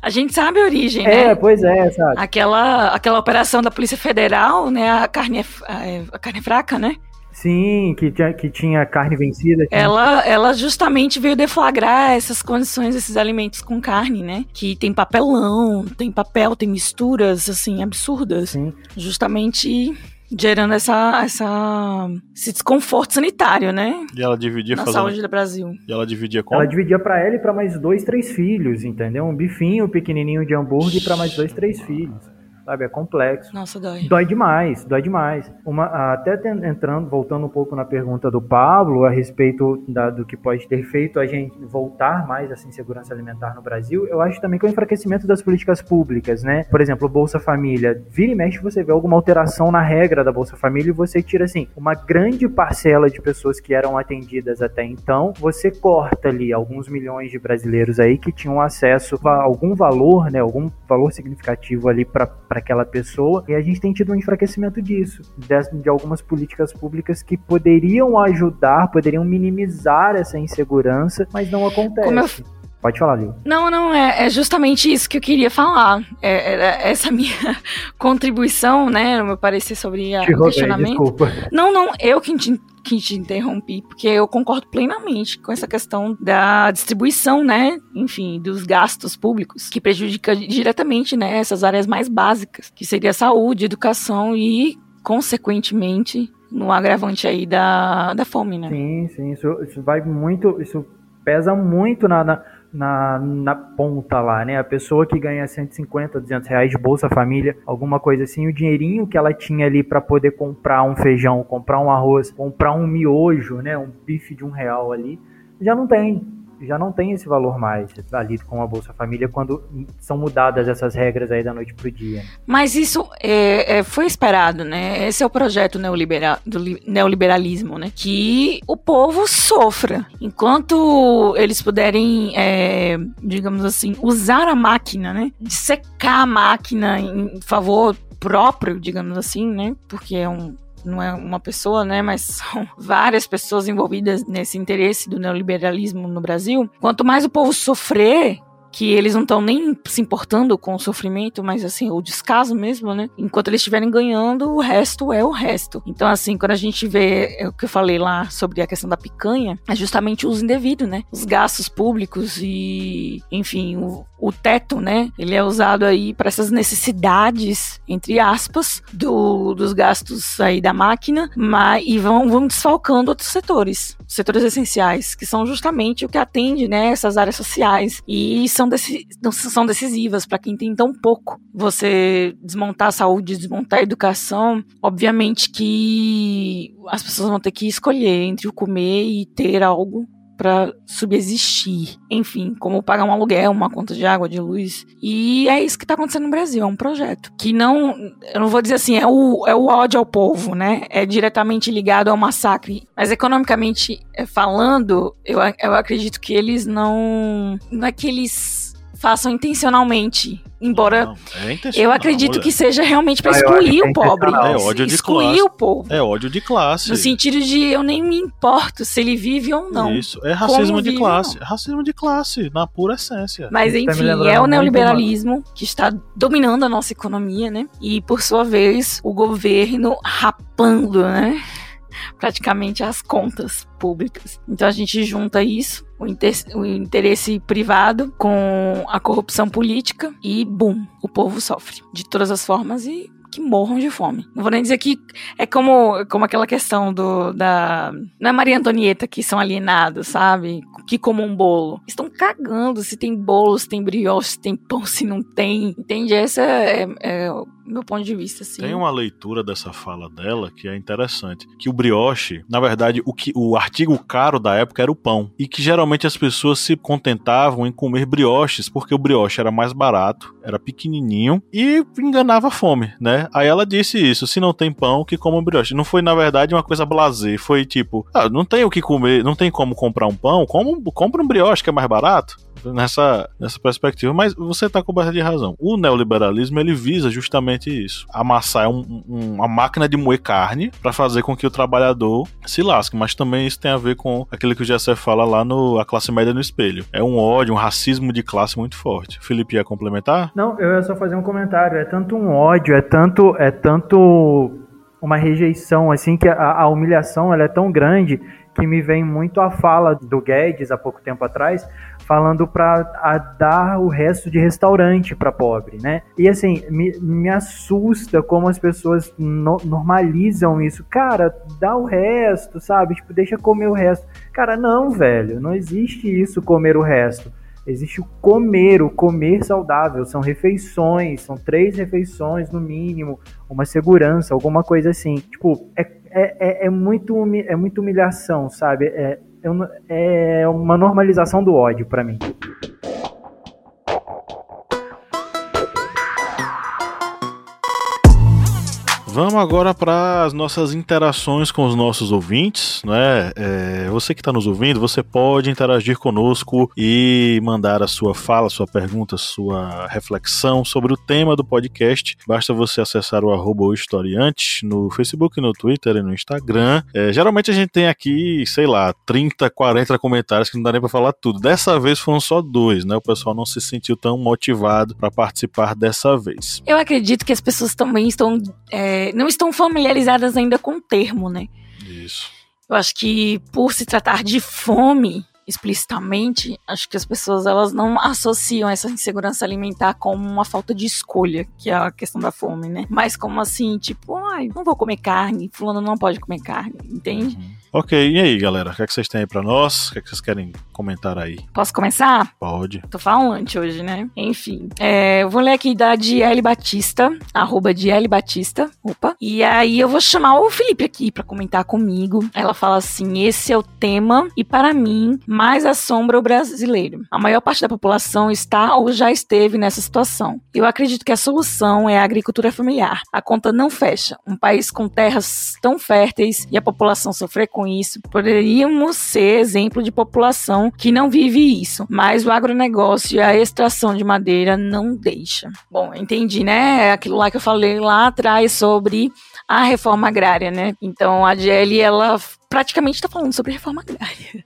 a gente sabe a origem, é, né? É, pois é, sabe? Aquela, aquela operação da Polícia Federal, né? A carne, é, a carne fraca, né? Sim, que tinha, que tinha carne vencida. Ela, ela justamente veio deflagrar essas condições, esses alimentos com carne, né? Que tem papelão, tem papel, tem misturas, assim, absurdas. Sim. Justamente gerando essa, essa, esse desconforto sanitário, né? E ela dividia na fazendo... saúde do Brasil. E ela dividia como? Ela dividia para ela e para mais dois, três filhos, entendeu? Um bifinho pequenininho de hambúrguer para mais dois, três filhos sabe? É complexo. Nossa, dói. Dói demais, dói demais. Uma, até entrando, voltando um pouco na pergunta do Pablo a respeito da, do que pode ter feito a gente voltar mais essa insegurança alimentar no Brasil, eu acho também que é o enfraquecimento das políticas públicas, né? Por exemplo, Bolsa Família. Vira e mexe, você vê alguma alteração na regra da Bolsa Família e você tira, assim, uma grande parcela de pessoas que eram atendidas até então, você corta ali alguns milhões de brasileiros aí que tinham acesso a algum valor, né? Algum valor significativo ali para aquela pessoa. E a gente tem tido um enfraquecimento disso, de, de algumas políticas públicas que poderiam ajudar, poderiam minimizar essa insegurança, mas não acontece. Pode falar, Lil. Não, não, é, é, justamente isso que eu queria falar. É, é essa minha contribuição, né, no meu parecer sobre a, o questionamento. Desculpa. Não, não, eu que te, que te interrompi, porque eu concordo plenamente com essa questão da distribuição, né, enfim, dos gastos públicos, que prejudica diretamente, né, essas áreas mais básicas, que seria saúde, educação e, consequentemente, no agravante aí da, da fome, né? Sim, sim, isso, isso vai muito, isso pesa muito na, na na, na ponta lá, né? A pessoa que ganha 150, 200 reais de Bolsa Família, alguma coisa assim, o dinheirinho que ela tinha ali para poder comprar um feijão, comprar um arroz, comprar um miojo, né? Um bife de um real ali, já não tem já não tem esse valor mais ali com a Bolsa Família quando são mudadas essas regras aí da noite pro dia. Mas isso é, é, foi esperado, né? Esse é o projeto neoliberal, do neoliberalismo, né? Que o povo sofra. Enquanto eles puderem, é, digamos assim, usar a máquina, né? Secar a máquina em favor próprio, digamos assim, né? Porque é um não é uma pessoa, né, mas são várias pessoas envolvidas nesse interesse do neoliberalismo no Brasil. Quanto mais o povo sofrer, que eles não estão nem se importando com o sofrimento, mas assim, o descaso mesmo, né? Enquanto eles estiverem ganhando, o resto é o resto. Então, assim, quando a gente vê é o que eu falei lá sobre a questão da picanha, é justamente o uso indevido, né? Os gastos públicos e, enfim, o, o teto, né? Ele é usado aí para essas necessidades, entre aspas, do, dos gastos aí da máquina, mas, e vão, vão desfalcando outros setores, setores essenciais, que são justamente o que atende, né, essas áreas sociais e são, deci, são decisivas para quem tem tão pouco. Você desmontar a saúde, desmontar a educação, obviamente que as pessoas vão ter que escolher entre o comer e ter algo para subsistir. Enfim, como pagar um aluguel, uma conta de água, de luz. E é isso que está acontecendo no Brasil, é um projeto que não, eu não vou dizer assim, é o, é o ódio ao povo, né? É diretamente ligado ao massacre. Mas economicamente é, falando, eu, eu acredito que eles não, não é que eles façam intencionalmente Embora não, é eu acredito mulher. que seja realmente para ah, excluir o pobre. É ódio de excluir classe. o povo. É ódio de classe. No sentido de eu nem me importo se ele vive ou não. Isso, é racismo de classe. É racismo de classe, na pura essência. Mas tá enfim, é o neoliberalismo que está dominando a nossa economia, né? E por sua vez, o governo rapando, né? praticamente as contas públicas. Então a gente junta isso, o, inter o interesse privado com a corrupção política e, bum, o povo sofre de todas as formas e que morram de fome. Não vou nem dizer que é como, como aquela questão do da não é Maria Antonieta que são alienados, sabe? Que como um bolo. Estão cagando se tem bolo, se tem brioche, se tem pão, se não tem. Entende? Essa é, é meu ponto de vista, assim. Tem uma leitura dessa fala dela que é interessante, que o brioche, na verdade, o que o artigo caro da época era o pão, e que geralmente as pessoas se contentavam em comer brioches, porque o brioche era mais barato, era pequenininho e enganava a fome, né? Aí ela disse isso, se não tem pão, que coma brioche. Não foi, na verdade, uma coisa blazer, foi tipo, ah, não tem o que comer, não tem como comprar um pão, como, compra um brioche que é mais barato nessa, nessa perspectiva, mas você está coberta de razão. O neoliberalismo ele visa justamente isso: amassar um, um, uma máquina de moer carne para fazer com que o trabalhador se lasque, mas também isso tem a ver com aquilo que o Jessé fala lá no A Classe Média no Espelho. É um ódio, um racismo de classe muito forte. Felipe ia complementar? Não, eu ia só fazer um comentário. É tanto um ódio, é tanto, é tanto uma rejeição, assim, que a, a humilhação ela é tão grande que me vem muito a fala do Guedes há pouco tempo atrás, falando para dar o resto de restaurante para pobre, né? E assim, me, me assusta como as pessoas no, normalizam isso. Cara, dá o resto, sabe? Tipo, deixa comer o resto. Cara, não, velho, não existe isso comer o resto. Existe o comer, o comer saudável. São refeições, são três refeições no mínimo, uma segurança, alguma coisa assim. Tipo, é, é, é, é muito, é humilhação, sabe? É, é, é uma normalização do ódio para mim. Agora para as nossas interações com os nossos ouvintes, né? É, você que está nos ouvindo, você pode interagir conosco e mandar a sua fala, sua pergunta, sua reflexão sobre o tema do podcast. Basta você acessar o arroba historiante no Facebook, no Twitter e no Instagram. É, geralmente a gente tem aqui, sei lá, 30, 40 comentários que não dá nem para falar tudo. Dessa vez foram só dois, né? O pessoal não se sentiu tão motivado para participar dessa vez. Eu acredito que as pessoas também estão é não estão familiarizadas ainda com o termo, né? Isso. Eu acho que por se tratar de fome explicitamente, acho que as pessoas elas não associam essa insegurança alimentar como uma falta de escolha, que é a questão da fome, né? Mas como assim, tipo, ai, não vou comer carne, fulano não pode comer carne, entende? Uhum. Ok, e aí, galera? O que, é que vocês têm aí pra nós? O que, é que vocês querem comentar aí? Posso começar? Pode. Tô falante hoje, né? Enfim, é, eu vou ler aqui da Diele Batista, arroba Diele Batista, opa. E aí eu vou chamar o Felipe aqui pra comentar comigo. Ela fala assim, esse é o tema e para mim mais assombra o brasileiro. A maior parte da população está ou já esteve nessa situação. Eu acredito que a solução é a agricultura familiar. A conta não fecha. Um país com terras tão férteis e a população sofrer com isso, poderíamos ser exemplo de população que não vive isso, mas o agronegócio e a extração de madeira não deixa. Bom, entendi, né? É aquilo lá que eu falei lá atrás sobre a reforma agrária, né? Então a GL ela praticamente está falando sobre reforma agrária.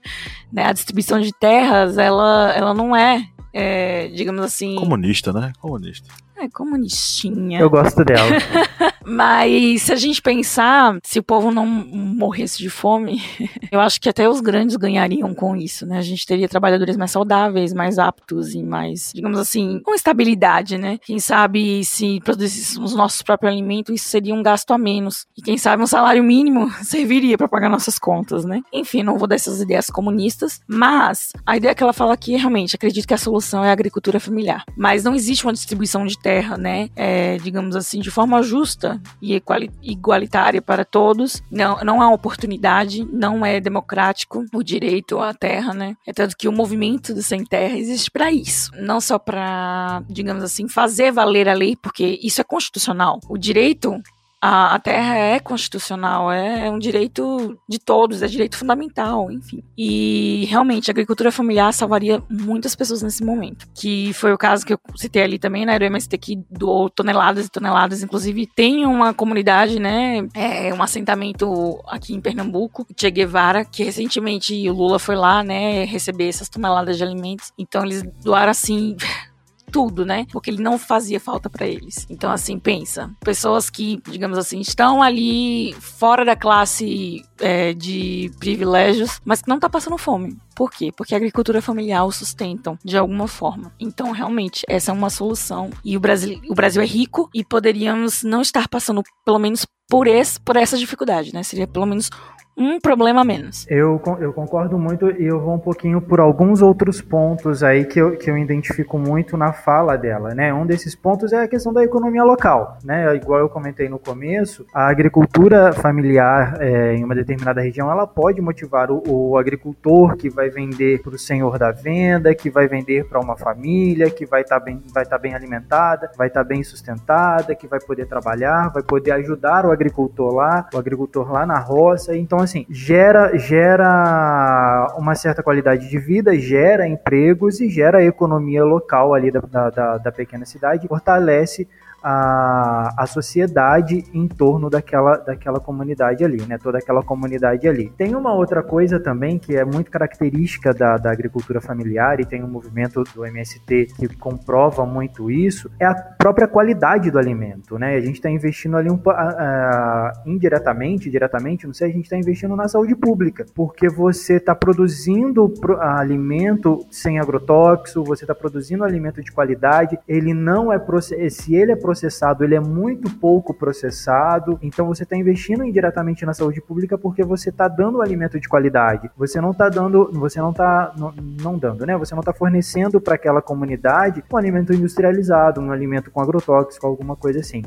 Né? A distribuição de terras, ela, ela não é, é, digamos assim. Comunista, né? Comunista. É comunistinha. Eu gosto dela. Mas se a gente pensar, se o povo não morresse de fome, eu acho que até os grandes ganhariam com isso, né? A gente teria trabalhadores mais saudáveis, mais aptos e mais, digamos assim, com estabilidade, né? Quem sabe se produzíssemos nossos próprios alimentos, isso seria um gasto a menos. E quem sabe um salário mínimo serviria para pagar nossas contas, né? Enfim, não vou dar essas ideias comunistas, mas a ideia que ela fala aqui, realmente, acredito que a solução é a agricultura familiar. Mas não existe uma distribuição de terra, né? É, digamos assim, de forma justa e igualitária para todos. Não, não há oportunidade, não é democrático o direito à terra, né? É tanto que o movimento do sem terra existe para isso, não só para, digamos assim, fazer valer a lei, porque isso é constitucional. O direito a, a terra é constitucional, é, é, um direito de todos, é direito fundamental, enfim. E realmente a agricultura familiar salvaria muitas pessoas nesse momento. Que foi o caso que eu citei ali também, né? Do MST que doou toneladas e toneladas. Inclusive, tem uma comunidade, né? É, um assentamento aqui em Pernambuco, Che Guevara, que recentemente o Lula foi lá, né? Receber essas toneladas de alimentos. Então eles doaram assim. Tudo, né? Porque ele não fazia falta para eles. Então, assim, pensa. Pessoas que, digamos assim, estão ali fora da classe é, de privilégios, mas que não está passando fome. Por quê? Porque a agricultura familiar o sustentam de alguma forma. Então, realmente, essa é uma solução. E o Brasil, o Brasil é rico e poderíamos não estar passando, pelo menos, por, esse, por essa dificuldade, né? Seria pelo menos um problema a menos. Eu, eu concordo muito e eu vou um pouquinho por alguns outros pontos aí que eu, que eu identifico muito na fala dela, né? Um desses pontos é a questão da economia local, né? Igual eu comentei no começo, a agricultura familiar é, em uma determinada região, ela pode motivar o, o agricultor que vai vender para o senhor da venda, que vai vender para uma família, que vai estar tá bem, vai tá bem alimentada, vai estar tá bem sustentada, que vai poder trabalhar, vai poder ajudar o agricultor lá, o agricultor lá na roça. Então, assim, gera, gera uma certa qualidade de vida, gera empregos e gera economia local ali da, da, da pequena cidade, fortalece a, a sociedade em torno daquela, daquela comunidade ali, né? Toda aquela comunidade ali. Tem uma outra coisa também que é muito característica da, da agricultura familiar e tem um movimento do MST que comprova muito isso, é a própria qualidade do alimento, né? A gente está investindo ali um, uh, indiretamente, diretamente, não sei, a gente está investindo na saúde pública, porque você está produzindo alimento sem agrotóxico, você está produzindo alimento de qualidade, ele não é se ele é processado, ele é muito pouco processado. Então você está investindo indiretamente na saúde pública porque você está dando alimento de qualidade. Você não está dando, você não está não, não, dando, né? Você não está fornecendo para aquela comunidade um alimento industrializado, um alimento com agrotóxico, alguma coisa assim.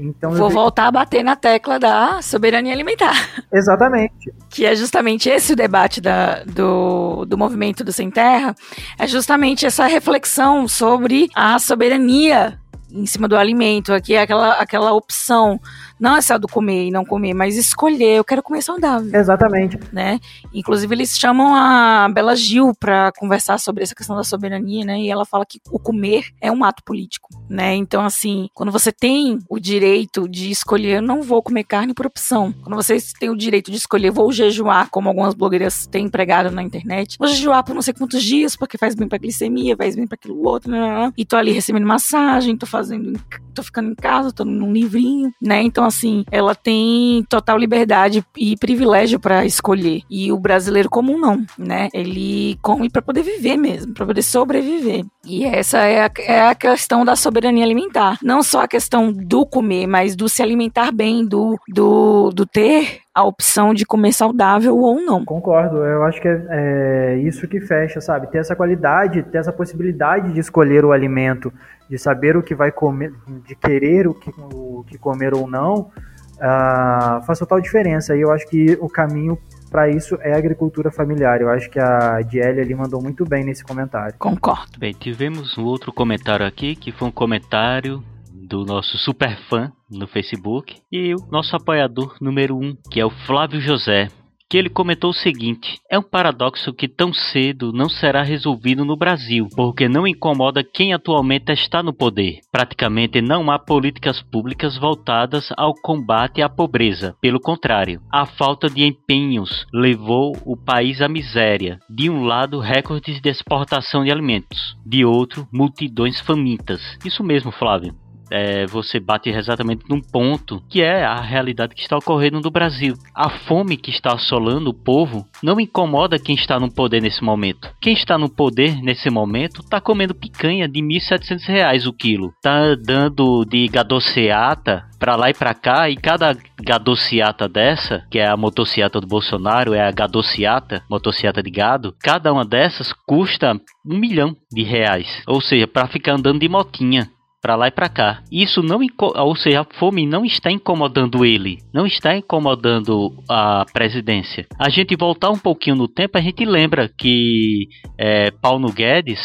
Então, Vou voltar a bater na tecla da soberania alimentar. Exatamente. Que é justamente esse o debate da, do, do movimento do Sem Terra, é justamente essa reflexão sobre a soberania em cima do alimento, aqui é aquela, aquela opção não é só do comer e não comer, mas escolher, eu quero comer saudável. Exatamente. Né? Inclusive, eles chamam a Bela Gil para conversar sobre essa questão da soberania, né? E ela fala que o comer é um ato político, né? Então, assim, quando você tem o direito de escolher, eu não vou comer carne por opção. Quando você tem o direito de escolher, vou jejuar, como algumas blogueiras têm empregado na internet, vou jejuar por não sei quantos dias, porque faz bem pra glicemia, faz bem pra aquilo outro, né? e tô ali recebendo massagem, tô fazendo, tô ficando em casa, tô num livrinho, né? Então, assim, ela tem total liberdade e privilégio para escolher. E o brasileiro comum não, né? Ele come para poder viver mesmo, para poder sobreviver. E essa é a, é a questão da soberania alimentar. Não só a questão do comer, mas do se alimentar bem, do, do, do ter a opção de comer saudável ou não. Concordo, eu acho que é, é, isso que fecha, sabe? Ter essa qualidade, ter essa possibilidade de escolher o alimento de saber o que vai comer, de querer o que, o que comer ou não, uh, faz total diferença. E eu acho que o caminho para isso é a agricultura familiar. Eu acho que a Diele ali mandou muito bem nesse comentário. Concordo. Bem, tivemos um outro comentário aqui, que foi um comentário do nosso super fã no Facebook e o nosso apoiador número um, que é o Flávio José que ele comentou o seguinte: é um paradoxo que tão cedo não será resolvido no Brasil, porque não incomoda quem atualmente está no poder. Praticamente não há políticas públicas voltadas ao combate à pobreza. Pelo contrário, a falta de empenhos levou o país à miséria. De um lado, recordes de exportação de alimentos, de outro, multidões famintas. Isso mesmo, Flávio é, você bate exatamente num ponto que é a realidade que está ocorrendo no Brasil. A fome que está assolando o povo não incomoda quem está no poder nesse momento. Quem está no poder nesse momento está comendo picanha de R$ 1.700 o quilo. Está dando de gadociata para lá e para cá e cada gadociata dessa, que é a motociata do Bolsonaro, é a gadociata, motociata de gado, cada uma dessas custa um milhão de reais. Ou seja, para ficar andando de motinha para lá e para cá. Isso não, ou seja, a fome não está incomodando ele, não está incomodando a presidência. A gente voltar um pouquinho no tempo, a gente lembra que é, Paulo Guedes,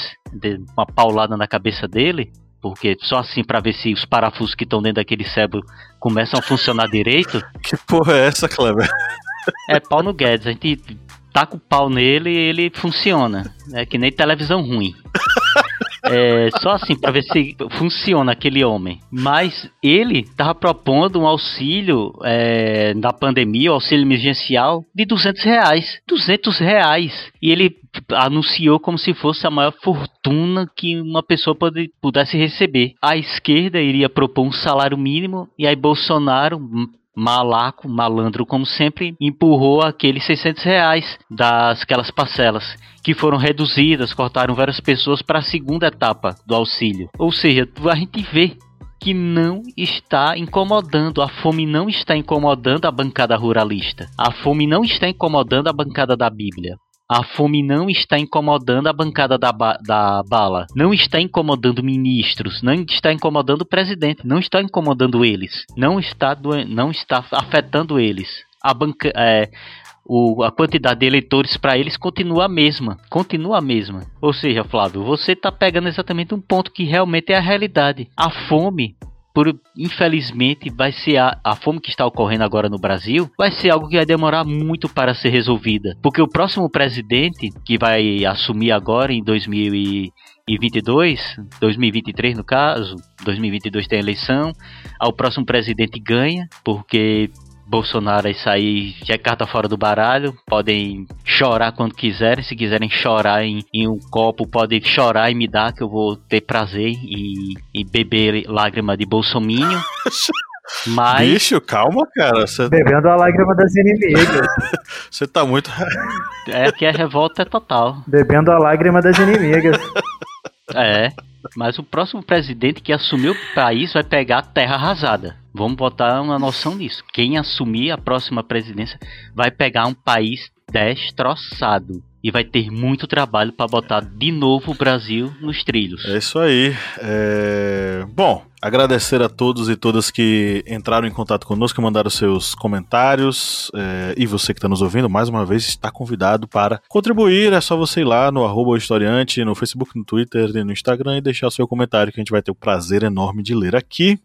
uma paulada na cabeça dele, porque só assim para ver se os parafusos que estão dentro daquele cérebro começam a funcionar direito. Que porra é essa, Cleber? É Paulo Guedes, a gente taca o pau nele e ele funciona. É que nem televisão ruim. É, só assim, para ver se funciona aquele homem. Mas ele estava propondo um auxílio é, na pandemia, um auxílio emergencial de 200 reais. 200 reais. E ele anunciou como se fosse a maior fortuna que uma pessoa pode, pudesse receber. A esquerda iria propor um salário mínimo e aí Bolsonaro malaco, malandro como sempre, empurrou aqueles 600 reais das aquelas parcelas que foram reduzidas, cortaram várias pessoas para a segunda etapa do auxílio. Ou seja, a gente vê que não está incomodando, a fome não está incomodando a bancada ruralista. A fome não está incomodando a bancada da Bíblia. A fome não está incomodando a bancada da, ba da bala. Não está incomodando ministros. Não está incomodando o presidente. Não está incomodando eles. Não está, não está afetando eles. A banca, é, o, a quantidade de eleitores para eles continua a mesma. Continua a mesma. Ou seja, Flávio, você está pegando exatamente um ponto que realmente é a realidade. A fome por infelizmente vai ser a, a fome que está ocorrendo agora no Brasil vai ser algo que vai demorar muito para ser resolvida. Porque o próximo presidente que vai assumir agora em 2022 2023 no caso 2022 tem eleição o próximo presidente ganha porque Bolsonaro aí sair já é carta fora do baralho, podem chorar quando quiserem, se quiserem chorar em, em, um copo, podem chorar e me dar que eu vou ter prazer e, e beber lágrima de bolsominho. Mas... Bicho, calma, cara. Você... Bebendo a lágrima das inimigas. Você tá muito. é que a revolta é total. Bebendo a lágrima das inimigas. É, mas o próximo presidente que assumir o país vai pegar a terra arrasada. Vamos botar uma noção nisso. Quem assumir a próxima presidência vai pegar um país destroçado e vai ter muito trabalho para botar de novo o Brasil nos trilhos. É isso aí. É... Bom, agradecer a todos e todas que entraram em contato conosco, mandaram seus comentários. É... E você que está nos ouvindo, mais uma vez, está convidado para contribuir. É só você ir lá no arroba historiante, no Facebook, no Twitter e no Instagram e deixar o seu comentário que a gente vai ter o prazer enorme de ler aqui.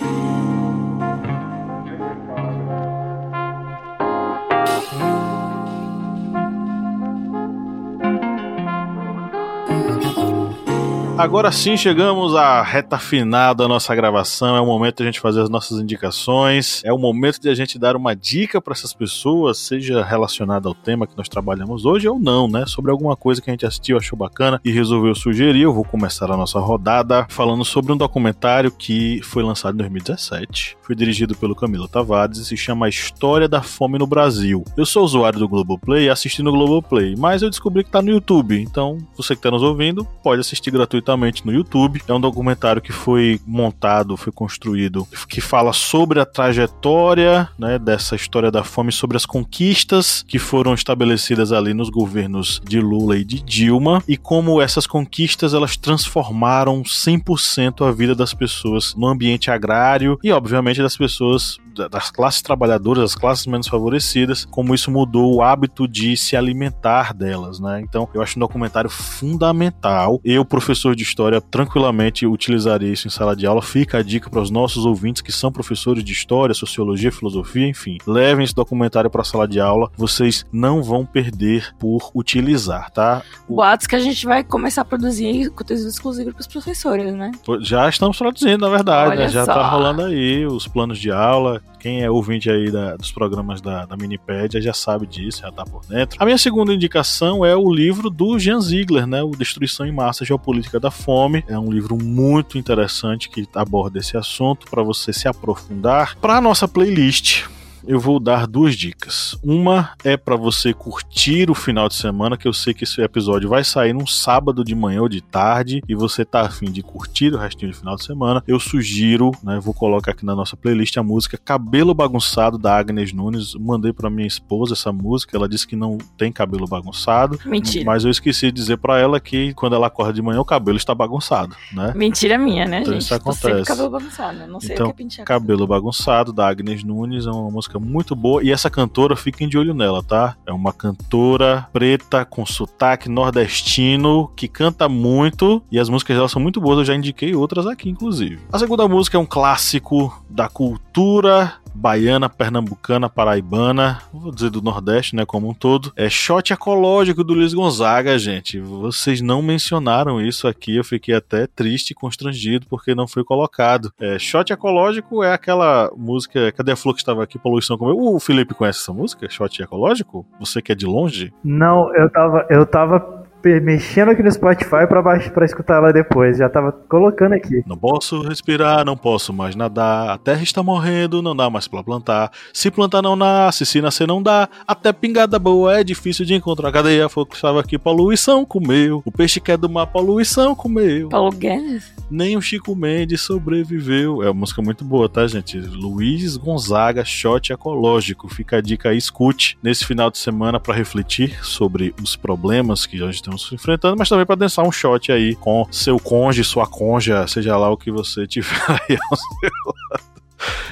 Agora sim chegamos à reta final da nossa gravação. É o momento de a gente fazer as nossas indicações. É o momento de a gente dar uma dica para essas pessoas, seja relacionada ao tema que nós trabalhamos hoje ou não, né? Sobre alguma coisa que a gente assistiu, achou bacana e resolveu sugerir. Eu vou começar a nossa rodada falando sobre um documentário que foi lançado em 2017. Foi dirigido pelo Camilo Tavares e se chama A História da Fome no Brasil. Eu sou usuário do Globoplay e assisti no Globoplay, mas eu descobri que tá no YouTube. Então, você que está nos ouvindo, pode assistir gratuitamente no YouTube. É um documentário que foi montado, foi construído, que fala sobre a trajetória né, dessa história da fome, sobre as conquistas que foram estabelecidas ali nos governos de Lula e de Dilma e como essas conquistas elas transformaram 100% a vida das pessoas no ambiente agrário e, obviamente, das pessoas das classes trabalhadoras, das classes menos favorecidas, como isso mudou o hábito de se alimentar delas, né? Então, eu acho um documentário fundamental. Eu, professor de história, tranquilamente utilizaria isso em sala de aula. Fica a dica para os nossos ouvintes que são professores de história, sociologia, filosofia, enfim. Levem esse documentário para a sala de aula. Vocês não vão perder por utilizar, tá? O... Boatos que a gente vai começar a produzir conteúdo exclusivo para os professores, né? Já estamos produzindo, na verdade, né? Já está rolando aí os planos de aula quem é ouvinte aí da, dos programas da, da Minipédia já sabe disso, já tá por dentro. A minha segunda indicação é o livro do Jean Ziegler, né? O Destruição em Massa, Geopolítica da Fome. É um livro muito interessante que aborda esse assunto para você se aprofundar. Para nossa playlist, eu vou dar duas dicas. Uma é para você curtir o final de semana, que eu sei que esse episódio vai sair num sábado de manhã ou de tarde e você tá afim de curtir o restinho de final de semana. Eu sugiro, né, vou colocar aqui na nossa playlist a música Cabelo Bagunçado da Agnes Nunes. Mandei para minha esposa essa música, ela disse que não tem cabelo bagunçado. Mentira. Mas eu esqueci de dizer para ela que quando ela acorda de manhã o cabelo está bagunçado, né? Mentira minha, né, então gente? Isso acontece. cabelo bagunçado, não sei então, o que é pentear. Cabelo Bagunçado da Agnes Nunes é uma música muito boa e essa cantora, fiquem de olho nela, tá? É uma cantora preta com sotaque nordestino que canta muito e as músicas dela são muito boas, eu já indiquei outras aqui, inclusive. A segunda música é um clássico da cultura baiana, pernambucana, paraibana, vou dizer do Nordeste, né, como um todo. É shot ecológico do Luiz Gonzaga, gente. Vocês não mencionaram isso aqui, eu fiquei até triste e constrangido porque não foi colocado. É, shot ecológico é aquela música, cadê a flor que estava aqui, poluição como eu? O Felipe conhece essa música, shot ecológico? Você que é de longe? Não, eu tava, eu tava mexendo aqui no Spotify pra, baixo, pra escutar ela depois. Já tava colocando aqui. Não posso respirar, não posso mais nadar. A terra está morrendo, não dá mais pra plantar. Se plantar não nasce, se nascer não dá. Até pingada boa é difícil de encontrar. Cadê a fogo que estava aqui? Poluição comeu. O peixe que é do mar, poluição comeu. Paulo Guedes? Nem o Chico Mendes sobreviveu. É uma música muito boa, tá, gente? Luiz Gonzaga, shot ecológico. Fica a dica aí, escute nesse final de semana para refletir sobre os problemas que a gente estamos enfrentando, mas também para dançar um shot aí com seu conge, sua conja, seja lá o que você tiver aí ao seu lado.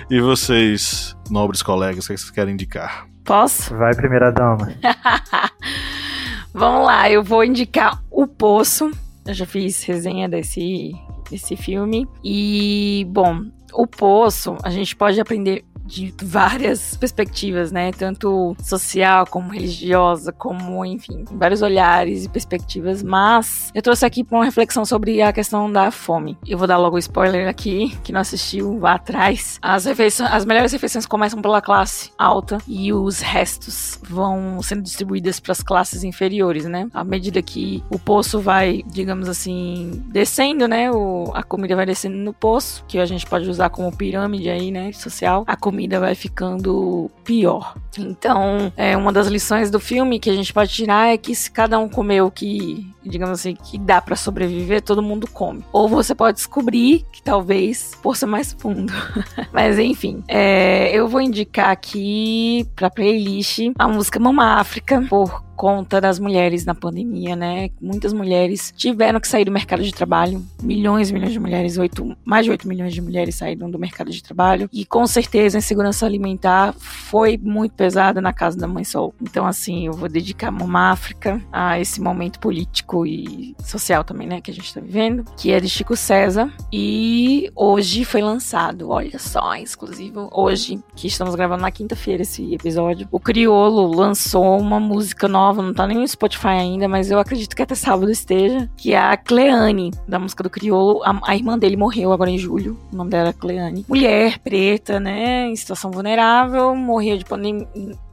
E vocês, nobres colegas, o que vocês querem indicar? Posso? Vai, primeira dama. Vamos lá, eu vou indicar O Poço. Eu já fiz resenha desse, desse filme. E, bom, O Poço, a gente pode aprender de várias perspectivas, né? Tanto social como religiosa, como, enfim, vários olhares e perspectivas. Mas eu trouxe aqui uma reflexão sobre a questão da fome. Eu vou dar logo o spoiler aqui, que não assistiu, vá atrás. As, as melhores refeições começam pela classe alta e os restos vão sendo distribuídas para as classes inferiores, né? À medida que o poço vai, digamos assim, descendo, né? O, a comida vai descendo no poço, que a gente pode usar como pirâmide aí, né? Social. A comida comida vai ficando pior. Então, é uma das lições do filme que a gente pode tirar é que se cada um comer o que, digamos assim, que dá para sobreviver, todo mundo come. Ou você pode descobrir que talvez possa mais fundo. Mas enfim, é, eu vou indicar aqui pra playlist a música Mama África por conta das mulheres na pandemia, né? Muitas mulheres tiveram que sair do mercado de trabalho. Milhões e milhões de mulheres, 8, mais de 8 milhões de mulheres saíram do mercado de trabalho. E com certeza a insegurança alimentar foi muito pesada na casa da Mãe Sol. Então, assim, eu vou dedicar Mama África a esse momento político e social também, né? Que a gente tá vivendo. Que é de Chico César. E hoje foi lançado, olha só, exclusivo. Hoje, que estamos gravando na quinta-feira esse episódio, o Criolo lançou uma música nova nova, não tá nem no Spotify ainda, mas eu acredito que até sábado esteja, que é a Cleane, da música do Criolo. A, a irmã dele morreu agora em julho, o nome dela é Cleane. Mulher, preta, né, em situação vulnerável, morreu de pandemia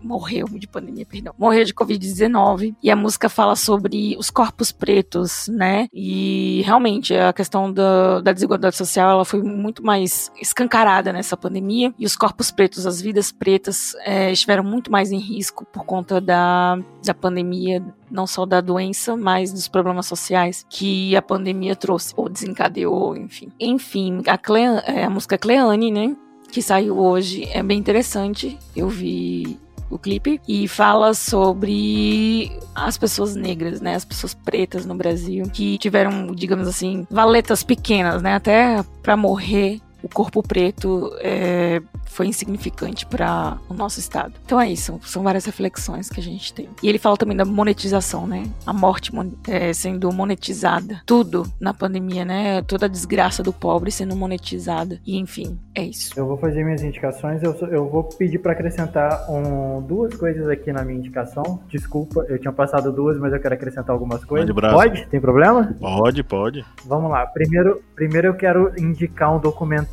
morreu de pandemia, perdão, morreu de Covid-19. E a música fala sobre os corpos pretos, né? E realmente a questão da, da desigualdade social ela foi muito mais escancarada nessa pandemia. E os corpos pretos, as vidas pretas, é, estiveram muito mais em risco por conta da, da pandemia, não só da doença, mas dos problemas sociais que a pandemia trouxe, ou desencadeou, enfim. Enfim, a, Clean, é, a música Cleane, né? Que saiu hoje, é bem interessante. Eu vi o clipe, e fala sobre as pessoas negras, né? As pessoas pretas no Brasil que tiveram, digamos assim, valetas pequenas, né? Até para morrer o corpo preto é, foi insignificante para o nosso estado. Então é isso, são várias reflexões que a gente tem. E ele fala também da monetização, né? A morte é, sendo monetizada, tudo na pandemia, né? Toda a desgraça do pobre sendo monetizada. E enfim, é isso. Eu vou fazer minhas indicações, eu, eu vou pedir para acrescentar um, duas coisas aqui na minha indicação. Desculpa, eu tinha passado duas, mas eu quero acrescentar algumas coisas. Pode? Tem problema? Pode, pode. Vamos lá. Primeiro, primeiro eu quero indicar um documento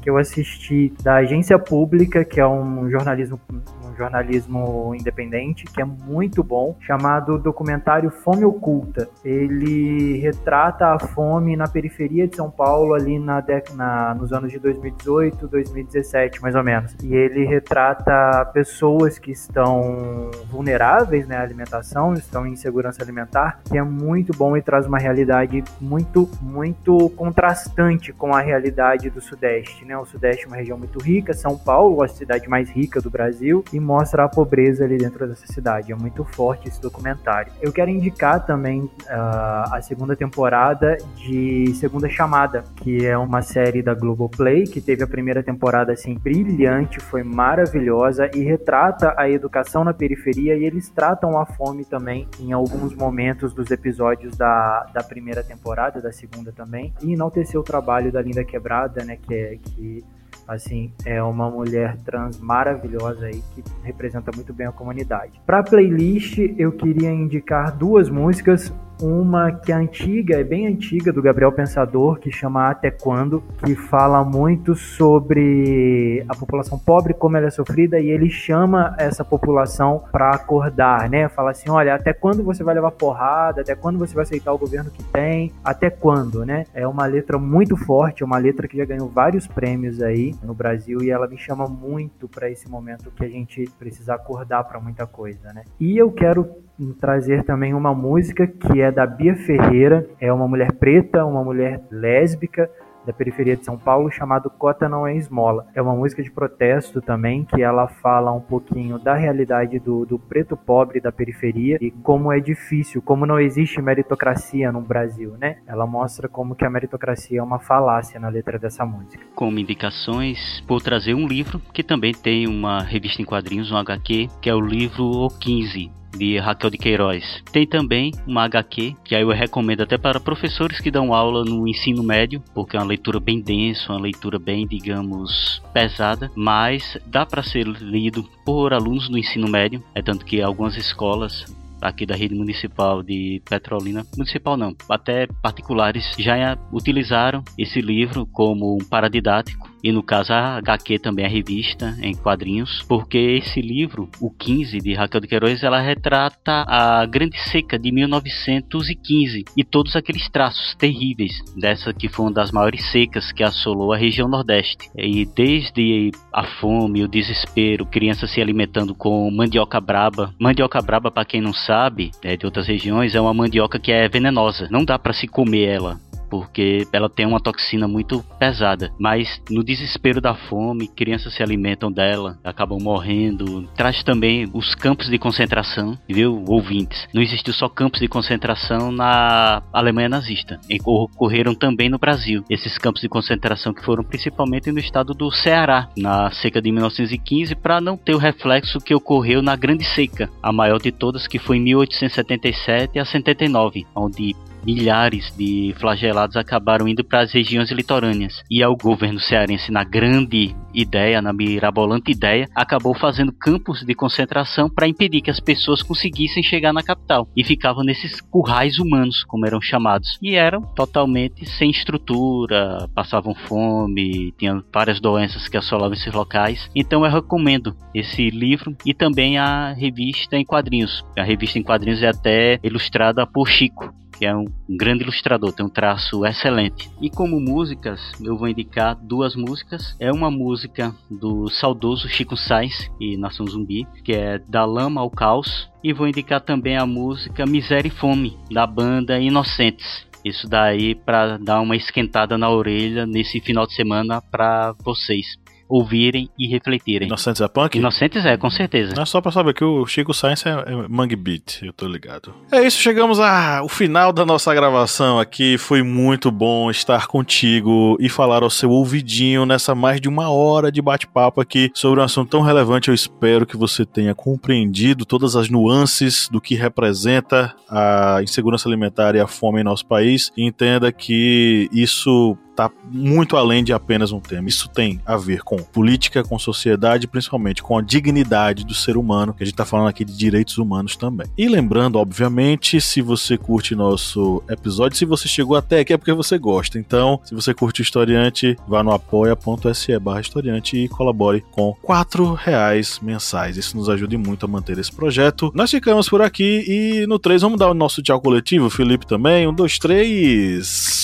que eu assisti da Agência Pública, que é um jornalismo um jornalismo independente, que é muito bom, chamado documentário Fome Oculta. Ele retrata a fome na periferia de São Paulo ali na, na nos anos de 2018, 2017, mais ou menos. E ele retrata pessoas que estão vulneráveis né, à alimentação, estão em insegurança alimentar, que é muito bom e traz uma realidade muito, muito contrastante com a realidade do Sudeste, né? O Sudeste é uma região muito rica, São Paulo, a cidade mais rica do Brasil, e mostra a pobreza ali dentro dessa cidade. É muito forte esse documentário. Eu quero indicar também uh, a segunda temporada de Segunda Chamada, que é uma série da Globoplay, que teve a primeira temporada assim brilhante, foi maravilhosa e retrata a educação na periferia e eles tratam a fome também em alguns momentos dos episódios da, da primeira temporada, da segunda também, e enaltecer o trabalho da Linda Quebrada, né, que é que assim é uma mulher trans maravilhosa aí que representa muito bem a comunidade. Para playlist eu queria indicar duas músicas uma que é antiga, é bem antiga, do Gabriel Pensador, que chama Até Quando, que fala muito sobre a população pobre, como ela é sofrida, e ele chama essa população para acordar, né? Fala assim, olha, até quando você vai levar porrada, até quando você vai aceitar o governo que tem, até quando, né? É uma letra muito forte, é uma letra que já ganhou vários prêmios aí no Brasil e ela me chama muito para esse momento que a gente precisa acordar para muita coisa, né? E eu quero trazer também uma música que é da Bia Ferreira, é uma mulher preta, uma mulher lésbica, da periferia de São Paulo, chamado Cota Não É Esmola. É uma música de protesto também, que ela fala um pouquinho da realidade do, do preto pobre da periferia e como é difícil, como não existe meritocracia no Brasil, né? Ela mostra como que a meritocracia é uma falácia na letra dessa música. Como indicações, vou trazer um livro que também tem uma revista em quadrinhos, um HQ, que é o livro O 15, de Raquel de Queiroz. Tem também uma HQ, que aí eu recomendo até para professores que dão aula no ensino médio, porque é uma leitura bem densa, uma leitura bem, digamos, pesada, mas dá para ser lido por alunos do ensino médio, é tanto que algumas escolas aqui da rede municipal de Petrolina, municipal não, até particulares já utilizaram esse livro como um paradidático e no caso a HQ também a revista em quadrinhos, porque esse livro, o 15 de Raquel de Queiroz, ela retrata a grande seca de 1915 e todos aqueles traços terríveis dessa que foi uma das maiores secas que assolou a região Nordeste. E desde a fome, o desespero, crianças se alimentando com mandioca braba. Mandioca braba, para quem não sabe, é de outras regiões, é uma mandioca que é venenosa. Não dá para se comer ela porque ela tem uma toxina muito pesada. Mas no desespero da fome, crianças se alimentam dela, acabam morrendo. Traz também os campos de concentração, viu, ouvintes? Não existiu só campos de concentração na Alemanha nazista, ocorreram também no Brasil. Esses campos de concentração que foram principalmente no estado do Ceará, na seca de 1915, para não ter o reflexo que ocorreu na Grande Seca, a maior de todas, que foi em 1877 a 79, onde milhares de flagelados acabaram indo para as regiões litorâneas. E ao governo cearense, na grande ideia, na mirabolante ideia, acabou fazendo campos de concentração para impedir que as pessoas conseguissem chegar na capital. E ficavam nesses currais humanos, como eram chamados. E eram totalmente sem estrutura, passavam fome, tinham várias doenças que assolavam esses locais. Então eu recomendo esse livro e também a revista em quadrinhos. A revista em quadrinhos é até ilustrada por Chico que é um grande ilustrador, tem um traço excelente. E como músicas, eu vou indicar duas músicas. É uma música do saudoso Chico Sainz e Nação Zumbi, que é Da Lama ao Caos. E vou indicar também a música Miséria e Fome, da banda Inocentes. Isso daí para dar uma esquentada na orelha nesse final de semana para vocês ouvirem e refletirem. Inocentes é punk? Inocentes é, com certeza. Não é só pra saber que o Chico Science é, é Mangue Beat, eu tô ligado. É isso, chegamos ao final da nossa gravação aqui. Foi muito bom estar contigo e falar ao seu ouvidinho nessa mais de uma hora de bate-papo aqui sobre um assunto tão relevante. Eu espero que você tenha compreendido todas as nuances do que representa a insegurança alimentar e a fome em nosso país e entenda que isso está muito além de apenas um tema. Isso tem a ver com política, com sociedade, principalmente com a dignidade do ser humano, que a gente está falando aqui de direitos humanos também. E lembrando, obviamente, se você curte nosso episódio, se você chegou até aqui é porque você gosta. Então, se você curte o Historiante, vá no apoia.se barra historiante e colabore com quatro reais mensais. Isso nos ajuda muito a manter esse projeto. Nós ficamos por aqui e no 3 vamos dar o nosso tchau coletivo, Felipe também. Um, dois, três.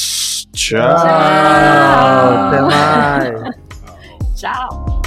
Tchau. Tchau. Até mais. Tchau.